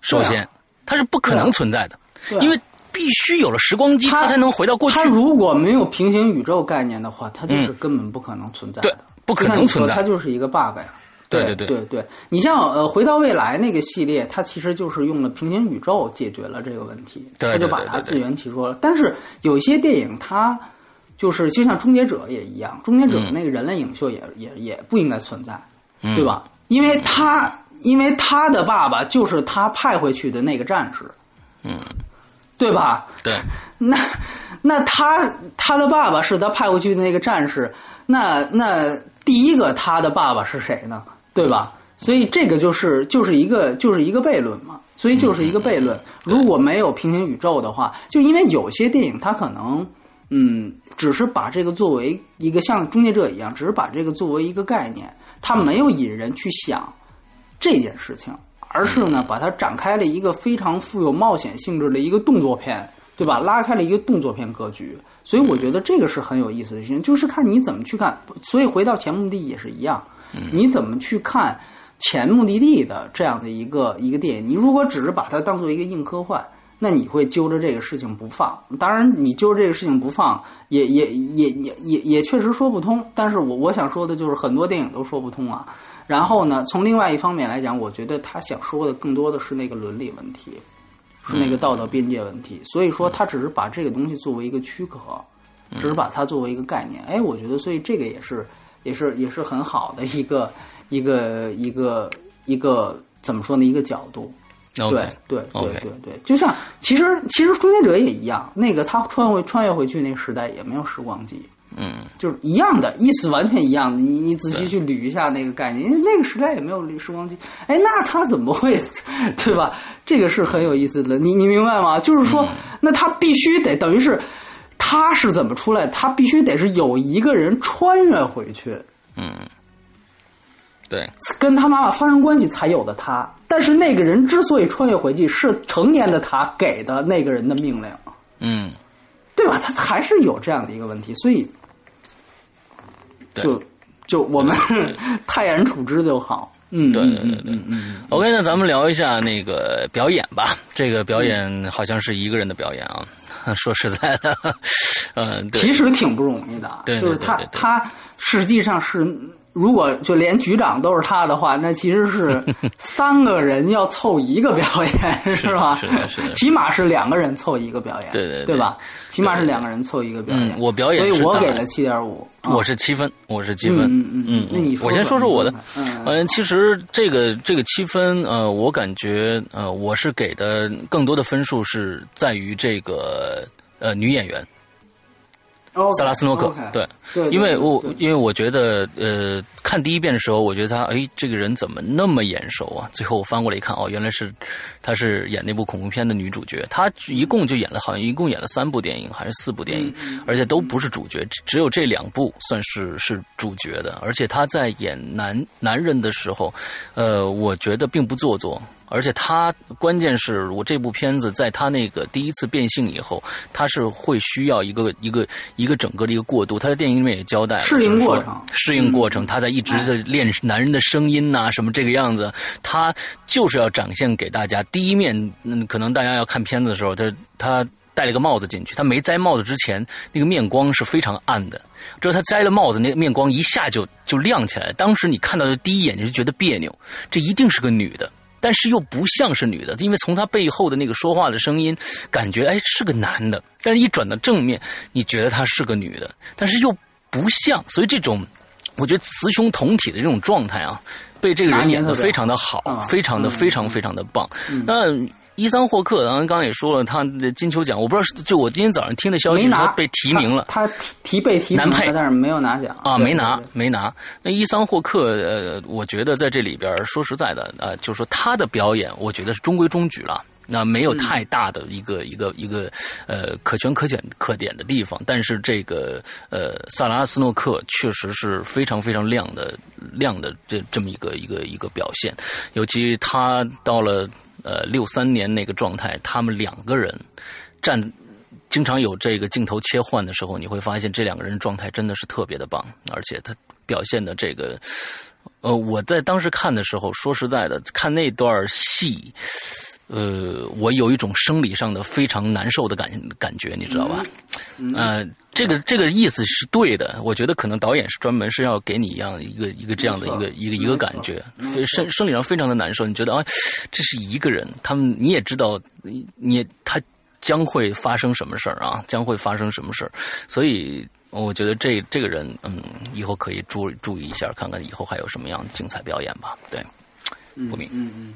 首先，啊它是不可能存在的，啊因为必须有了时光机，他它才能回到过去它。如果没有平行宇宙概念的话，它就是根本不可能存在的，对不可能存在它就是一个 bug 呀。对对对对对，你像呃，回到未来那个系列，它其实就是用了平行宇宙解决了这个问题，对它就把它自圆其说了。但是有一些电影它就是就像终结者也一样，终结者嗯那个人类领袖也、也也不应该存在，嗯对吧？因为他因为他的爸爸就是他派回去的那个战士，嗯，对吧？对，那那他他的爸爸是他派回去的那个战士，那那第一个他的爸爸是谁呢？对吧？所以这个就是就是一个就是一个悖论嘛，所以就是一个悖论。如果没有平行宇宙的话，就因为有些电影它可能嗯，只是把这个作为一个像《终结者》一样，只是把这个作为一个概念，它没有引人去想这件事情，而是呢把它展开了一个非常富有冒险性质的一个动作片，对吧？拉开了一个动作片格局，所以我觉得这个是很有意思的事情，就是看你怎么去看。所以回到前目的地也是一样，你怎么去看前目的地的这样的一个一个电影？你如果只是把它当做一个硬科幻。那你会揪着这个事情不放，当然你揪着这个事情不放，也也也也也也确实说不通。但是我我想说的就是很多电影都说不通啊。然后呢，从另外一方面来讲，我觉得他想说的更多的是那个伦理问题，是那个道德边界问题。所以说，他只是把这个东西作为一个躯壳，只是把它作为一个概念。哎，我觉得，所以这个也是也是也是很好的一个一个一个一个怎么说呢？一个角度。对对对对对，就像其实其实终结者也一样，那个他穿回穿越回去那个时代也没有时光机，嗯，就是一样的意思，完全一样的。你你仔细去捋一下那个概念，因为那个时代也没有时光机，哎，那他怎么会 对吧？这个是很有意思的，你你明白吗？就是说，那他必须得等于是他是怎么出来？他必须得是有一个人穿越回去，嗯，对，跟他妈妈发生关系才有的他。但是那个人之所以穿越回去，是成年的他给的那个人的命令，嗯，对吧？他还是有这样的一个问题，所以对就就我们 泰然处之就好。嗯，对嗯对对对嗯嗯 OK，那咱们聊一下那个表演吧。这个表演好像是一个人的表演啊。说实在的，嗯，对其实挺不容易的，对对就是他他实际上是。如果就连局长都是他的话，那其实是 三个人要凑一个表演，是吧？是的是的起码是两个人凑一个表演，对对对对吧？起码是两个人凑一个表演。嗯我表演所以我给了七点五。啊我是七分，我是七分。嗯嗯嗯那你说我先说说我的。嗯嗯，其实这个这个七分，呃，我感觉呃，我是给的更多的分数是在于这个呃女演员。萨拉斯诺克，对对，因为我因为我觉得呃，看第一遍的时候，我觉得他哎，这个人怎么那么眼熟啊？最后我翻过来一看，哦，原来是他是演那部恐怖片的女主角。她一共就演了好像一共演了三部电影还是四部电影，而且都不是主角，只有这两部算是是主角的。而且她在演男男人的时候，呃，我觉得并不做作。而且他关键是我这部片子在他那个第一次变性以后，他是会需要一个一个一个整个的一个过渡。他在电影里面也交代适应过程，适应过程，他在一直在练男人的声音呐，什么这个样子。他就是要展现给大家。第一面，嗯，可能大家要看片子的时候，他他戴了个帽子进去，他没摘帽子之前，那个面光是非常暗的。之后他摘了帽子，那个面光一下就就亮起来。当时你看到的第一眼就觉得别扭，这一定是个女的。但是又不像是女的，因为从她背后的那个说话的声音，感觉哎是个男的。但是一转到正面，你觉得她是个女的，但是又不像。所以这种，我觉得雌雄同体的这种状态啊，被这个人演的非常的好，非常的非常非常的棒。那。伊桑霍克，刚刚刚也说了，他的金球奖，我不知道是就我今天早上听的消息，他被提名了，他提被提男配，但是没有拿奖啊，没拿，没拿。那伊桑霍克，呃，我觉得在这里边，说实在的，呃，就是说他的表演，我觉得是中规中矩了，那没有太大的一个一个一个呃可圈可点可点的地方。但是这个呃萨拉斯诺克确实是非常非常亮的亮的这这么一个一个一个表现，尤其他到了。呃，六三年那个状态，他们两个人站，经常有这个镜头切换的时候，你会发现这两个人状态真的是特别的棒，而且他表现的这个，呃，我在当时看的时候，说实在的，看那段戏。呃，我有一种生理上的非常难受的感感觉，你知道吧？呃，这个这个意思是对的。我觉得可能导演是专门是要给你一样一个一个这样的一个一个一个感觉，生生理上非常的难受。你觉得啊，这是一个人，他们你也知道，你他将会发生什么事儿啊？将会发生什么事儿？所以我觉得这这个人，嗯，以后可以注注意一下，看看以后还有什么样的精彩表演吧。对，不明，嗯嗯。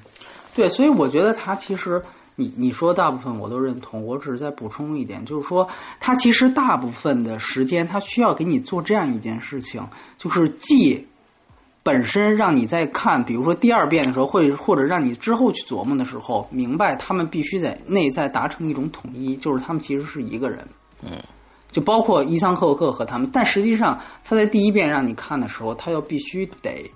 对，所以我觉得他其实，你你说大部分我都认同，我只是在补充一点，就是说他其实大部分的时间，他需要给你做这样一件事情，就是既本身让你在看，比如说第二遍的时候，会或者让你之后去琢磨的时候，明白他们必须在内在达成一种统一，就是他们其实是一个人，嗯，就包括伊桑赫克和他们，但实际上他在第一遍让你看的时候，他又必须得。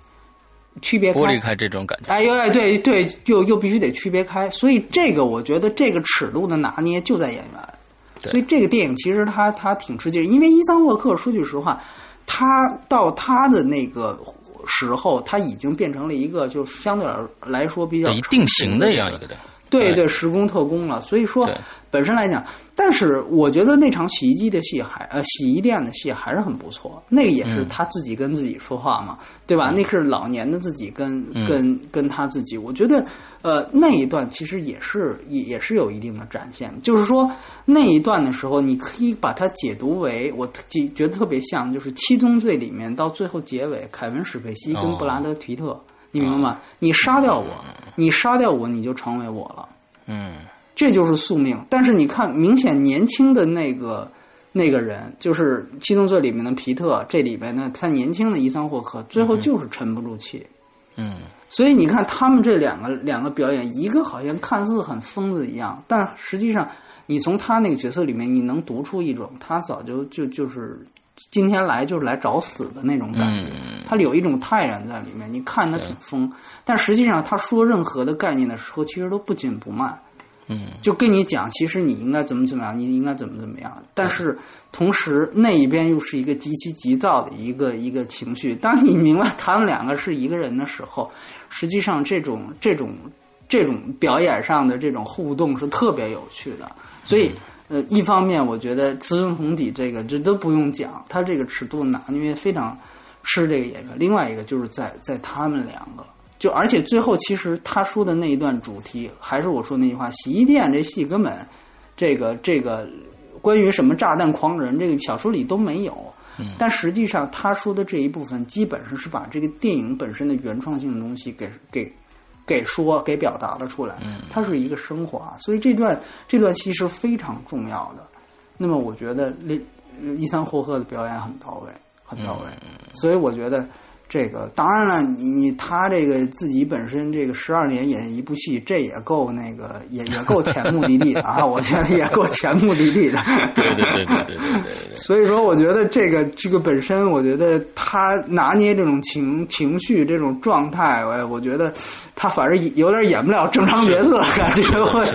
区别剥离开。这种感觉，哎呦哎，对对，又又必须得区别开，所以这个我觉得这个尺度的拿捏就在演员，所以这个电影其实他他挺吃劲，因为伊桑沃克说句实话，他到他的那个时候，他已经变成了一个就相对来说比较定型的这样一个对对，时工特工了，所以说。本身来讲，但是我觉得那场洗衣机的戏还呃洗衣店的戏还是很不错。那个也是他自己跟自己说话嘛，对吧？那是老年的自己跟跟跟他自己。我觉得呃那一段其实也是也也是有一定的展现。就是说那一段的时候，你可以把它解读为我觉觉得特别像，就是《七宗罪》里面到最后结尾，凯文史佩西跟布拉德皮特，你明白吗？你杀掉我，你杀掉我，你就成为我了。嗯。这就是宿命，但是你看，明显年轻的那个那个人，就是《七宗罪》里面的皮特，这里边呢，他年轻的伊桑霍克，最后就是沉不住气。嗯，所以你看他们这两个两个表演，一个好像看似很疯子一样，但实际上，你从他那个角色里面，你能读出一种他早就就就是今天来就是来找死的那种感觉。他有一种泰然在里面，你看他挺疯，但实际上他说任何的概念的时候，其实都不紧不慢。嗯，就跟你讲，其实你应该怎么怎么样，你应该怎么怎么样。但是同时那一边又是一个极其急躁的一个一个情绪。当你明白他们两个是一个人的时候，实际上这种这种这种表演上的这种互动是特别有趣的。所以，呃，一方面我觉得雌雄同体这个这都不用讲，他这个尺度拿捏非常吃这个演员。另外一个就是在在他们两个。就而且最后，其实他说的那一段主题，还是我说那句话：洗衣店这戏根本，这个这个关于什么炸弹狂人，这个小说里都没有。但实际上他说的这一部分，基本上是把这个电影本身的原创性的东西给给给说给表达了出来。它是一个升华，所以这段这段戏是非常重要的。那么我觉得那伊桑霍赫的表演很到位，很到位。所以我觉得这个当然了你你他这个自己本身这个十二年演一部戏这也够那个也也够前 目的地的啊我觉得也够前目的地的。对对对对对所以说我觉得这个这个本身我觉得他拿捏这种情情绪这种状态我我觉得他反正有点演不了正常角色感觉我去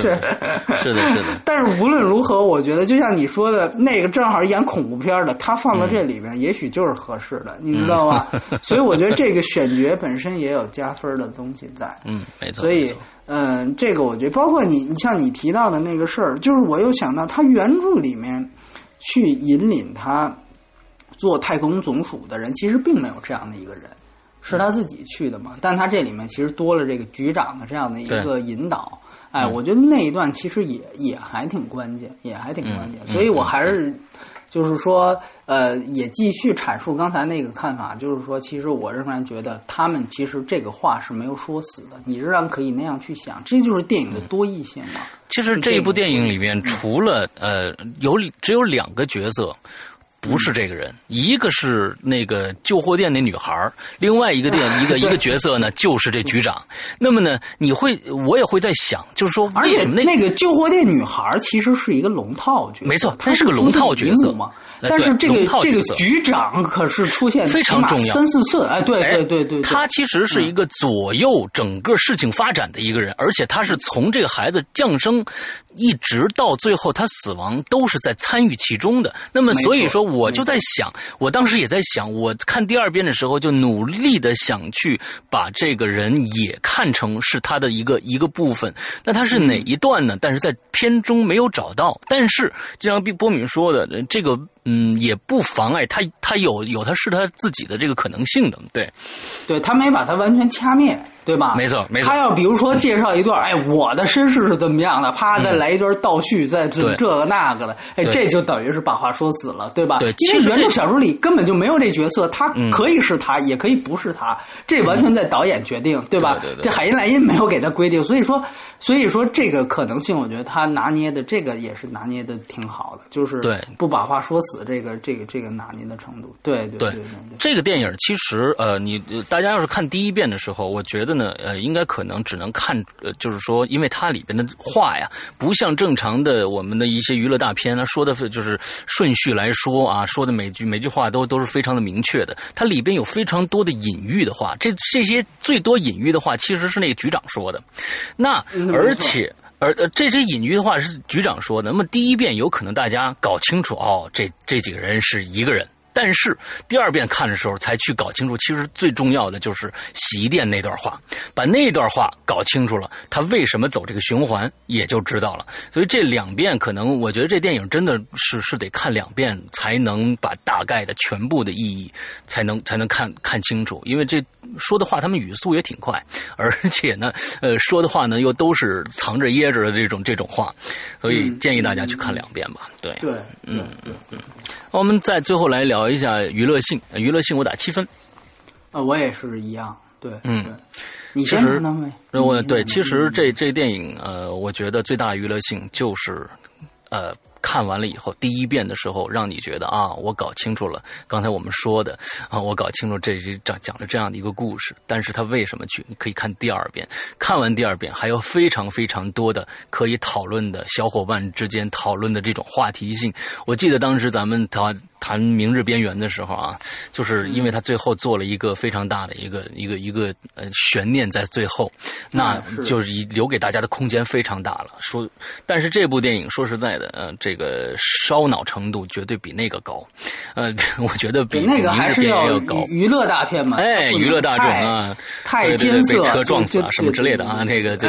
是的是的 但是无论如何我觉得就像你说的那个正好演恐怖片的他放到这里面也许就是合适的你知道吧？所以我我觉得这个选角本身也有加分的东西在。嗯，没错。所以，嗯，这个我觉得，包括你，你像你提到的那个事儿，就是我又想到他原著里面。去引领他做太空总署的人，其实并没有这样的一个人，是他自己去的嘛？但他这里面其实多了这个局长的这样的一个引导。哎，我觉得那一段其实也也还挺关键，也还挺关键。所以我还是就是说，呃，也继续阐述刚才那个看法，就是说，其实我仍然觉得他们其实这个话是没有说死的，你仍然可以那样去想，这就是电影的多义性嘛。其实这一部电影里面，除了呃有只有两个角色不是这个人，一个是那个旧货店那女孩另外一个店一个一个角色呢就是这局长。那么呢，你会我也会在想，就是说，而且那个旧货店女孩其实是一个龙套角色，没错，她是个龙套角色嘛。但是这个这个局长可是出现非常重要三四次，哎，对对对对，他其实是一个左右整个事情发展的一个人，而且他是从这个孩子降生一直到最后他死亡都是在参与其中的。那么所以说，我就在想，我当时也在想，我看第二遍的时候就努力的想去把这个人也看成是他的一个一个部分。那他是哪一段呢？但是在片中没有找到。但是就像波敏说的，这个。嗯，也不妨碍他，他有有他是他自己的这个可能性的，对，对他没把他完全掐灭，对吧？没错，没错。他要比如说介绍一段，哎，我的身世是怎么样的，啪，再来一段倒叙，再这这个那个的，哎，这就等于是把话说死了，对吧？对，因为原著小说里根本就没有这角色，他可以是他，也可以不是他，这完全在导演决定，对吧？对对。这海因莱因没有给他规定，所以说，所以说这个可能性，我觉得他拿捏的这个也是拿捏的挺好的，就是对，不把话说死。死这个这个这个拿捏的程度，对对对，这个电影其实呃，你大家要是看第一遍的时候，我觉得呢，呃，应该可能只能看，呃，就是说，因为它里边的话呀，不像正常的我们的一些娱乐大片，它说的就是顺序来说啊，说的每句每句话都都是非常的明确的，它里边有非常多的隐喻的话，这这些最多隐喻的话，其实是那个局长说的，那而且。而呃，这些隐喻的话是局长说的。那么第一遍有可能大家搞清楚哦，这这几个人是一个人。但是第二遍看的时候才去搞清楚，其实最重要的就是洗衣店那段话，把那段话搞清楚了，他为什么走这个循环也就知道了。所以这两遍可能，我觉得这电影真的是是得看两遍才能把大概的全部的意义才能才能看看清楚。因为这说的话，他们语速也挺快，而且呢，呃，说的话呢又都是藏着掖着的这种这种话，所以建议大家去看两遍吧。对，对，嗯嗯嗯。我们再最后来聊一下娱乐性，娱乐性我打七分。啊，我也是一样，对，嗯，你其实那我对，其实这这电影，呃，我觉得最大娱乐性就是，呃。看完了以后，第一遍的时候，让你觉得啊，我搞清楚了刚才我们说的啊，我搞清楚这讲讲了这样的一个故事。但是他为什么去？你可以看第二遍，看完第二遍还有非常非常多的可以讨论的，小伙伴之间讨论的这种话题性。我记得当时咱们他谈《明日边缘》的时候啊，就是因为他最后做了一个非常大的一个一个一个呃悬念在最后，那就是留给大家的空间非常大了。说，但是这部电影说实在的，呃，这。个烧脑程度绝对比那个高，呃，我觉得比那个还是要高。娱乐大片嘛，哎，娱乐大众啊，太艰涩，被车撞死啊什么之类的啊，那个 对，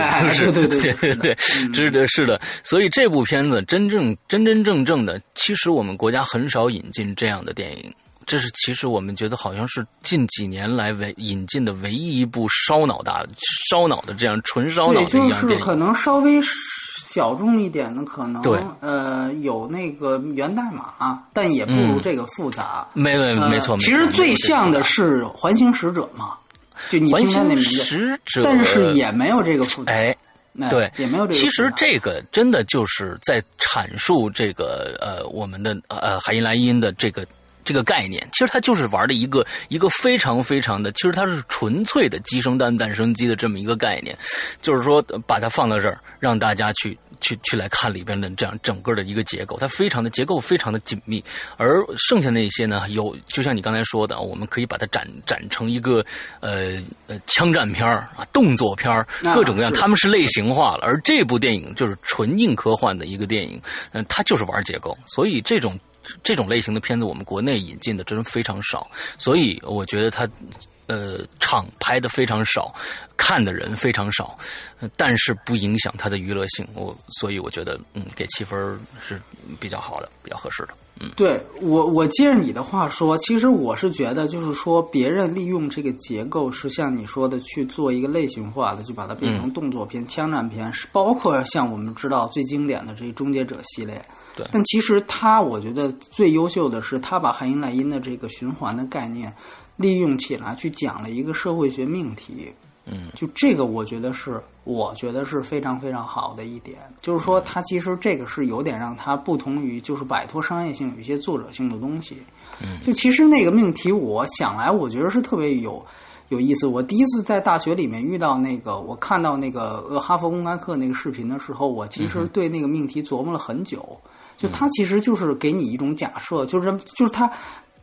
对对对对对，是的，是的。所以这部片子真正真真正正的，其实我们国家很少引进这样的电影，这是其实我们觉得好像是近几年来唯引进的唯一一部烧脑大烧脑的这样纯烧脑的一样电影，可能稍微。小众一点的可能，呃，有那个源代码，但也不如这个复杂。没没没错，其实最像的是《环形使者》嘛，就你听他那名字，但是也没有这个复杂。对，也没有这个其实这个真的就是在阐述这个呃我们的呃海因莱因的这个。这个概念，其实他就是玩的一个一个非常非常的，其实它是纯粹的鸡生蛋，蛋生鸡的这么一个概念，就是说呃把它放到这儿，让大家去去去来看里边的这样整个的一个结构，它非常的结构非常的紧密，而剩下那些呢，有就像你刚才说的，我们可以把它展展成一个呃呃枪战片儿啊，动作片儿，啊各种各样，他们是类型化了，而这部电影就是纯硬科幻的一个电影，嗯、它就是玩结构，所以这种这种类型的片子，我们国内引进的真非常少，所以我觉得它。呃，场拍的非常少，看的人非常少，呃但是不影响它的娱乐性。我所以我觉得，嗯，给七分是比较好的，比较合适的。嗯对我，我接着你的话说，其实我是觉得，就是说，别人利用这个结构是像你说的去做一个类型化的，就把它变成动作片、枪战片，是包括像我们知道最经典的这《终结者》系列。对但其实他，我觉得最优秀的是他把汉因莱因的这个循环的概念利用起来，去讲了一个社会学命题。嗯就这个，我觉得是，我觉得是非常非常好的一点，就是说，它其实这个是有点让它不同于，就是摆脱商业性，有一些作者性的东西。嗯，就其实那个命题，我想来，我觉得是特别有有意思。我第一次在大学里面遇到那个，我看到那个呃哈佛公开课那个视频的时候，我其实对那个命题琢磨了很久。就它其实就是给你一种假设，就是就是它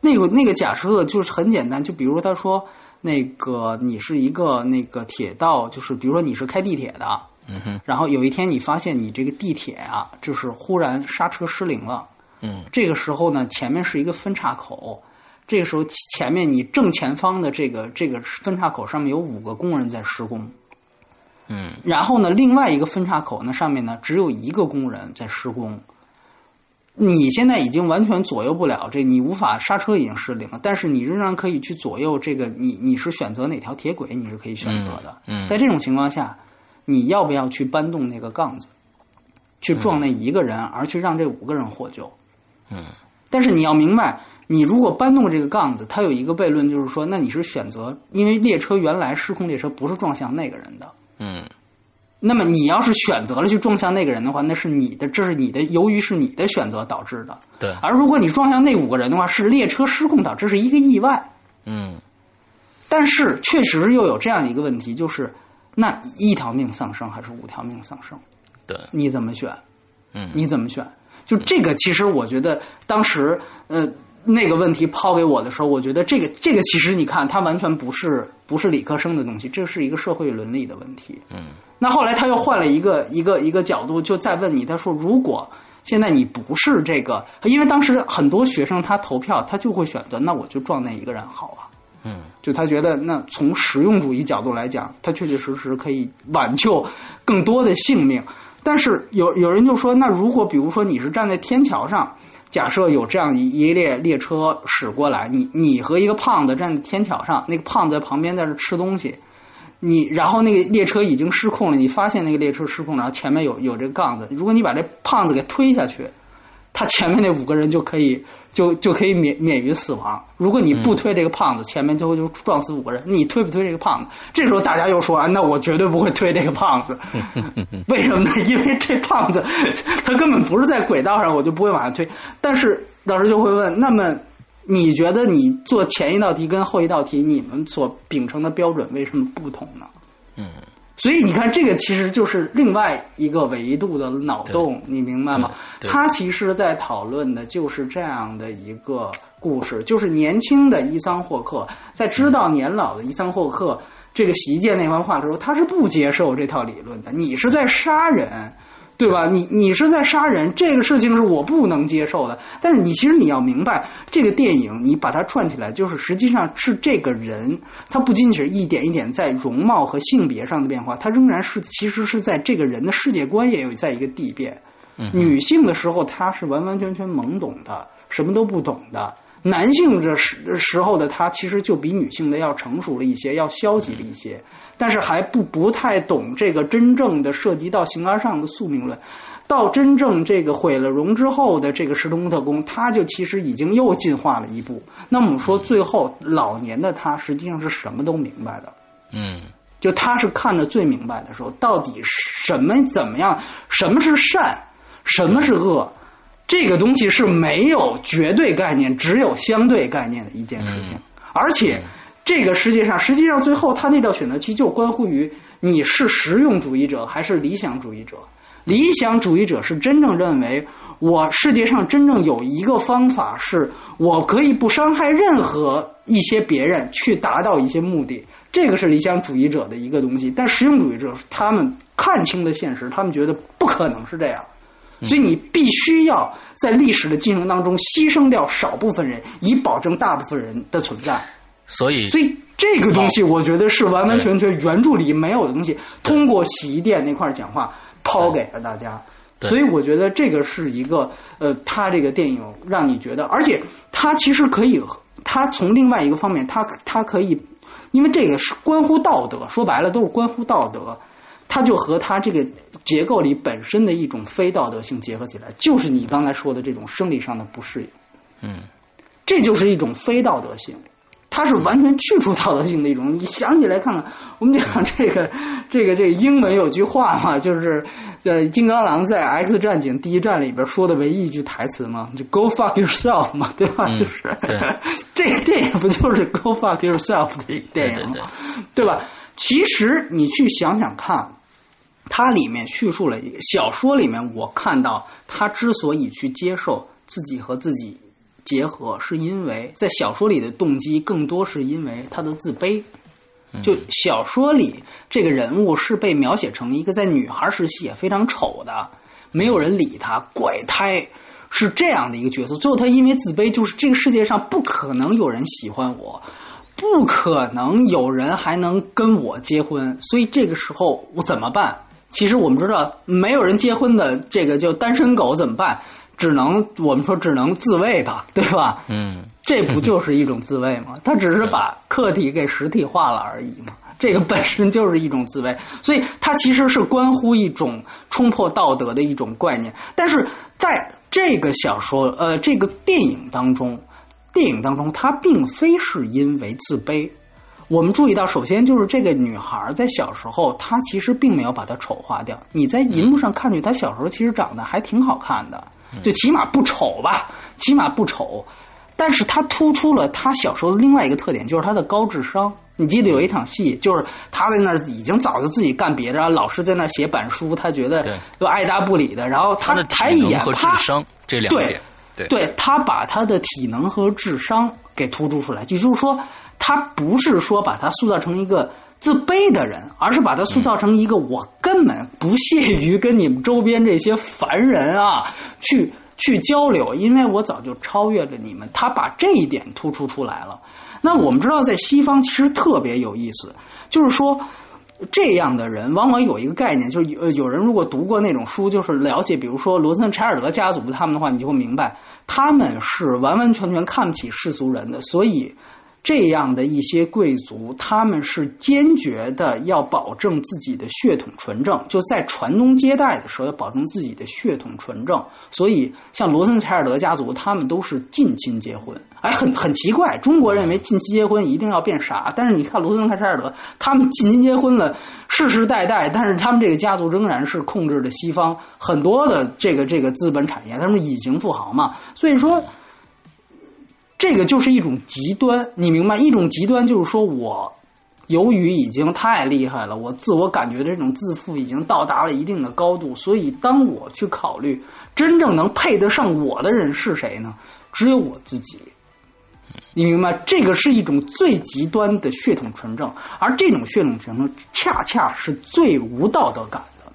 那个那个假设就是很简单，就比如他说那个你是一个那个铁道，就是比如说你是开地铁的，嗯哼然后有一天你发现你这个地铁啊，就是忽然刹车失灵了，嗯这个时候呢，前面是一个分岔口，这个时候前面你正前方的这个这个分岔口上面有五个工人在施工，嗯然后呢，另外一个分岔口呢上面呢只有一个工人在施工。你现在已经完全左右不了这，你无法刹车已经失灵了，但是你仍然可以去左右这个，你你是选择哪条铁轨，你是可以选择的。嗯嗯在这种情况下，你要不要去搬动那个杠子，去撞那一个人，而去让这五个人获救？嗯但是你要明白，你如果搬动这个杠子，它有一个悖论，就是说，那你是选择，因为列车原来失控列车不是撞向那个人的，嗯那么你要是选择了去撞向那个人的话，那是你的，这是你的，由于是你的选择导致的。对，而如果你撞向那五个人的话，是列车失控导致，这是一个意外。嗯但是确实又有这样一个问题，就是那一条命丧生还是五条命丧生，对，你怎么选？嗯你怎么选？就这个，其实我觉得当时呃那个问题抛给我的时候，我觉得这个这个其实你看，它完全不是不是理科生的东西，这是一个社会伦理的问题。嗯那后来他又换了一个一个一个角度，就再问你，他说如果现在你不是这个，因为当时很多学生他投票，他就会选择，那我就撞那一个人好了。嗯就他觉得，那从实用主义角度来讲，他确确实实可以挽救更多的性命。但是有有人就说，那如果比如说你是站在天桥上，假设有这样一一列列车驶过来，你你和一个胖子站在天桥上，那个胖子在旁边在这吃东西，你然后那个列车已经失控了，你发现那个列车失控，然后前面有有这个杠子，如果你把这胖子给推下去，他前面那五个人就可以就就可以免免于死亡。如果你不推这个胖子，前面就会就撞死五个人。你推不推这个胖子？这时候大家又说啊，那我绝对不会推这个胖子。为什么呢？因为这胖子他根本不是在轨道上，我就不会往下推。但是老师就会问，那么你觉得你做前一道题跟后一道题，你们所秉承的标准为什么不同呢？嗯所以你看，这个其实就是另外一个维度的脑洞，你明白吗？他其实在讨论的就是这样的一个故事，就是年轻的伊桑霍克在知道年老的伊桑霍克这个洗衣店那番话的时候，他是不接受这套理论的。你是在杀人。对吧？你你是在杀人，这个事情是我不能接受的。但是你其实你要明白，这个电影你把它串起来，就是实际上是这个人，他不仅仅是一点一点在容貌和性别上的变化，他仍然是其实是在这个人的世界观也有在一个递变。女性的时候，她是完完全全懵懂的，什么都不懂的。男性这时时候的他，其实就比女性的要成熟了一些，要消极了一些，但是还不不太懂这个真正的涉及到形而上的宿命论。到真正这个毁了容之后的这个石东特工，他就其实已经又进化了一步。那么我们说，最后老年的他实际上是什么都明白的。嗯就他是看得最明白的时候，到底什么怎么样，什么是善，什么是恶，这个东西是没有绝对概念，只有相对概念的一件事情。而且这个世界上，实际上最后他那道选择题就关乎于你是实用主义者还是理想主义者。理想主义者是真正认为，我世界上真正有一个方法，是我可以不伤害任何一些别人，去达到一些目的。这个是理想主义者的一个东西，但实用主义者他们看清了现实，他们觉得不可能是这样，所以你必须要在历史的进程当中牺牲掉少部分人，以保证大部分人的存在。所以，所以这个东西我觉得是完完全全原著里没有的东西，通过洗衣店那块讲话抛给了大家。所以我觉得这个是一个呃，他这个电影让你觉得，而且他其实可以，他从另外一个方面，他他可以。因为这个是关乎道德，说白了都是关乎道德，他就和他这个结构里本身的一种非道德性结合起来，就是你刚才说的这种生理上的不适应。嗯，这就是一种非道德性。它是完全去除道德性的一种。你想起来看看，我们讲这个，这个，这个英文有句话嘛，就是呃，金刚狼在《X 战警：第一战》里边说的唯一一句台词嘛，就 “Go fuck yourself” 嘛，对吧？就是 这个电影不就是 “Go fuck yourself” 的电影吗？对吧？其实你去想想看，它里面叙述了一个小说里面，我看到他之所以去接受自己和自己。结合是因为在小说里的动机更多是因为他的自卑，就小说里这个人物是被描写成一个在女孩时期也非常丑的，没有人理他，怪胎是这样的一个角色。最后他因为自卑，就是这个世界上不可能有人喜欢我，不可能有人还能跟我结婚，所以这个时候我怎么办？其实我们知道，没有人结婚的这个叫单身狗怎么办？只能我们说只能自卫吧，对吧？嗯，这不就是一种自卫吗？他只是把客体给实体化了而已嘛。这个本身就是一种自卫，所以它其实是关乎一种冲破道德的一种概念。但是在这个小说呃这个电影当中，电影当中它并非是因为自卑。我们注意到，首先就是这个女孩在小时候，她其实并没有把她丑化掉。你在银幕上看去，她小时候其实长得还挺好看的。就起码不丑吧，起码不丑，但是他突出了他小时候的另外一个特点，就是他的高智商。你记得有一场戏，就是他在那儿已经早就自己干别的，老师在那儿写板书，他觉得就爱答不理的。然后他抬一眼，智商这两点，对，对他把他的体能和智商给突出出来，也就是说，他不是说把他塑造成一个。自卑的人，而是把他塑造成一个我根本不屑于跟你们周边这些凡人啊 去去交流，因为我早就超越了你们。他把这一点突出出来了。那我们知道，在西方其实特别有意思，就是说这样的人往往有一个概念，就是有有人如果读过那种书，就是了解，比如说罗森柴尔德家族他们的话，你就会明白，他们是完完全全看不起世俗人的，所以。这样的一些贵族，他们是坚决的要保证自己的血统纯正，就在传宗接代的时候要保证自己的血统纯正。所以，像罗森柴尔德家族，他们都是近亲结婚。哎，很很奇怪，中国认为近亲结婚一定要变傻，但是你看罗森柴尔德，他们近亲结婚了世世代代，但是他们这个家族仍然是控制着西方很多的这个这个资本产业，他们隐形富豪嘛。所以说。这个就是一种极端，你明白？一种极端就是说我由于已经太厉害了，我自我感觉的这种自负已经到达了一定的高度，所以当我去考虑真正能配得上我的人是谁呢？只有我自己。你明白？这个是一种最极端的血统纯正，而这种血统纯正恰恰是最无道德感的。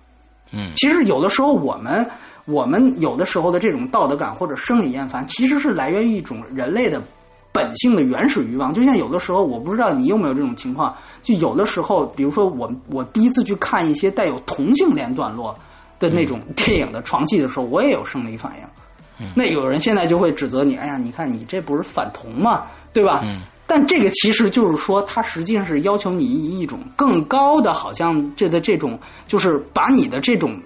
嗯，其实有的时候我们。我们有的时候的这种道德感或者生理厌烦，其实是来源于一种人类的本性的原始欲望。就像有的时候，我不知道你有没有这种情况，就有的时候，比如说我我第一次去看一些带有同性恋段落的那种电影的床戏的时候，我也有生理反应。那有人现在就会指责你，哎呀，你看你这不是反同吗？对吧？但这个其实就是说，它实际上是要求你以一种更高的，好像这的这种，就是把你的这种。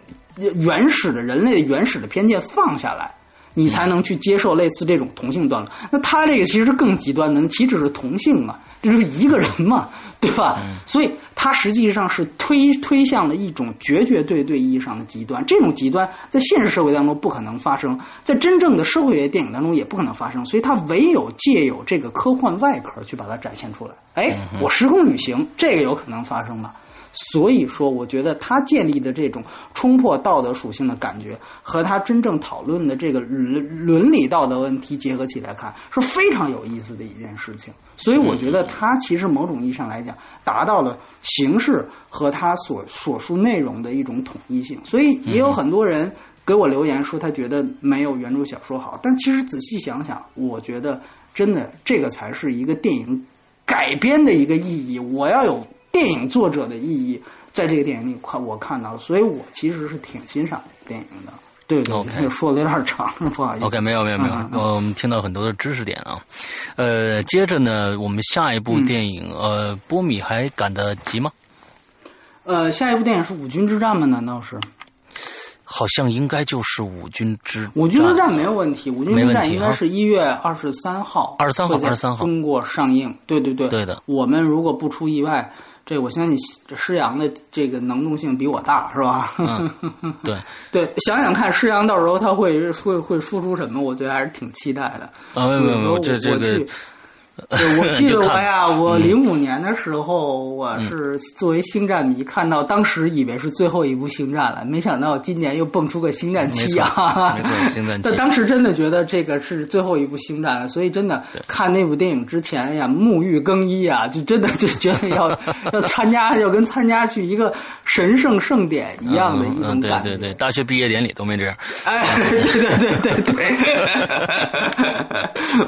原始的人类原始的偏见放下来，你才能去接受类似这种同性段落。那他这个其实更极端的，岂止是同性嘛？这是一个人嘛，对吧？所以他实际上是推推向了一种绝绝对对意义上的极端。这种极端在现实社会当中不可能发生，在真正的社会学电影当中也不可能发生，所以他唯有借有这个科幻外壳去把它展现出来。哎，我时空旅行，这个有可能发生了。所以说，我觉得他建立的这种冲破道德属性的感觉，和他真正讨论的这个伦伦理道德问题结合起来看，是非常有意思的一件事情。所以，我觉得他其实某种意义上来讲，达到了形式和他所所述内容的一种统一性。所以，也有很多人给我留言说，他觉得没有原著小说好。但其实仔细想想，我觉得真的这个才是一个电影改编的一个意义。我要有。电影作者的意义，在这个电影里看我看到了，所以我其实是挺欣赏电影的。对对对，说的有点长，不好意思。OK，没有没有没有，我们听到很多的知识点啊。呃，接着呢，我们下一部电影，呃，波米还赶得及吗？呃，下一部电影是《五军之战》吗？难道是？好像应该就是五军之五军之战没有问题，五军之战应该是一月二十三号，二十三号，二十三号中国上映。对对对，对的。我们如果不出意外。这我相信施洋的这个能动性比我大，是吧？对对，想想看，施洋到时候他会会会说出什么？我觉得还是挺期待的。啊，没有没有，这这个。对，我记得我呀，我零五年的时候，我是作为星战迷，看到当时以为是最后一部星战了，没想到今年又蹦出个星战七啊！没错，星战七。当时真的觉得这个是最后一部星战了，所以真的看那部电影之前呀，沐浴更衣啊，就真的就觉得要 要参加，要跟参加去一个神圣盛典一样的一种感觉。对对对，大学毕业典礼都没这样。哎，对对对对对，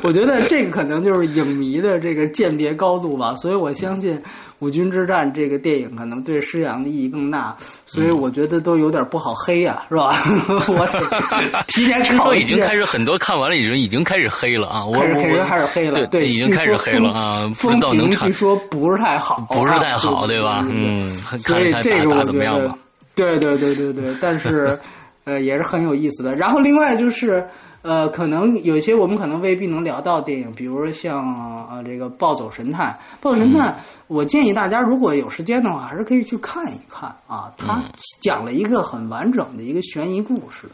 我觉得这个可能就是影。迷的这个鉴别高度吧，所以我相信《五军之战》这个电影可能对施洋的意义更大，所以我觉得都有点不好黑呀，是吧？我 提前听说已经开始很多看完了，已经已经开始黑了啊！开始开始开始黑了，对，已经开始黑了啊！不知道能据说不是太好，不是太好，对吧？嗯，所以这个我觉得，对对对对对，但是 呃也是很有意思的。然后另外就是。呃，可能有些我们可能未必能聊到电影，比如说像呃这个《暴走神探》。《暴走神探》，我建议大家如果有时间的话，还是可以去看一看啊。他讲了一个很完整的一个悬疑故事。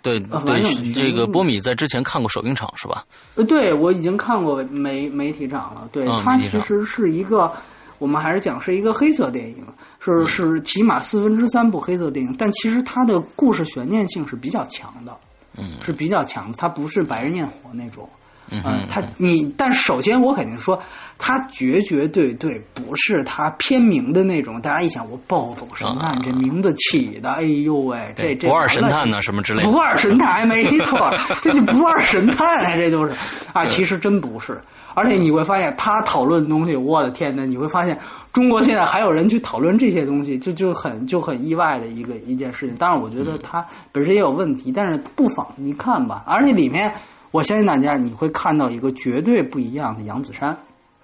对对，这个波米在之前看过首映场是吧？呃，对，我已经看过媒媒体场了。对，它其实是一个，我们还是讲是一个黑色电影，是是起码四分之三部黑色电影，但其实它的故事悬念性是比较强的。嗯，是比较强的，它不是白日焰火那种，嗯，他你，但首先我肯定说，他绝绝对对不是他片名的那种。大家一想，我暴走神探这名字起的，哎呦喂，这这不二神探呢，什么之类的，不二神探没错，这就不二神探啊，这就是啊，其实真不是，而且你会发现他讨论的东西，我的天呐，你会发现。中国现在还有人去讨论这些东西，就就很就很意外的一个一件事情。当然，我觉得他本身也有问题，但是不妨你看吧。而且里面，我相信大家你会看到一个绝对不一样的杨子姗。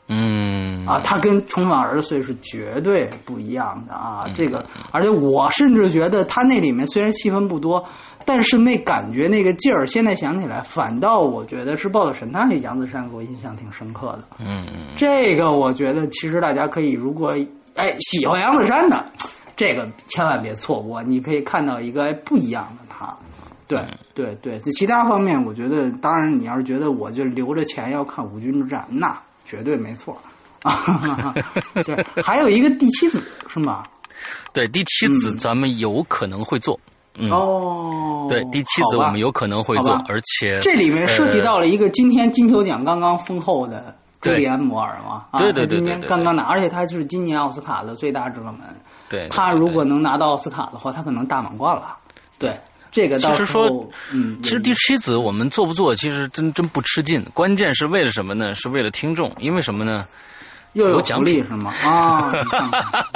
嗯啊，他跟《重返儿岁》是绝对不一样的啊！这个，而且我甚至觉得他那里面虽然戏份不多，但是那感觉那个劲儿，现在想起来，反倒我觉得是《暴走神探》里杨子姗给我印象挺深刻的。嗯嗯，这个我觉得其实大家可以，如果哎喜欢杨子姗的，这个千万别错过，你可以看到一个不一样的他。对对对，其他方面，我觉得当然你要是觉得我就留着钱要看《五军之战》，那。绝对没错，啊，对，还有一个第七子是吗？对，第七子咱们有可能会做，哦，对，第七子我们有可能会做，而且这里面涉及到了一个今天金球奖刚刚封后的朱利安·摩尔嘛，对对对，今天刚刚拿，而且他就是今年奥斯卡的最大热门，对，他如果能拿到奥斯卡的话，他可能大满贯了，对。这个其实说，嗯，其实第七子我们做不做，其实真真不吃劲。关键是为了什么呢？是为了听众，因为什么呢？又有奖励是吗？啊，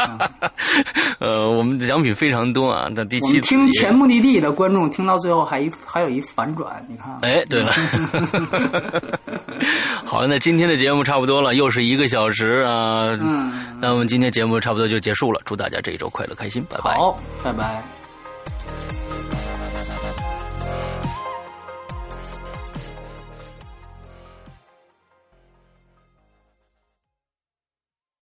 呃，我们的奖品非常多啊。但第七听前目的地的观众听到最后还一还有一反转，你看。哎，对了 好了，那今天的节目差不多了，又是一个小时啊。嗯，那我们今天节目差不多就结束了，祝大家这一周快乐开心，拜拜。好，拜拜。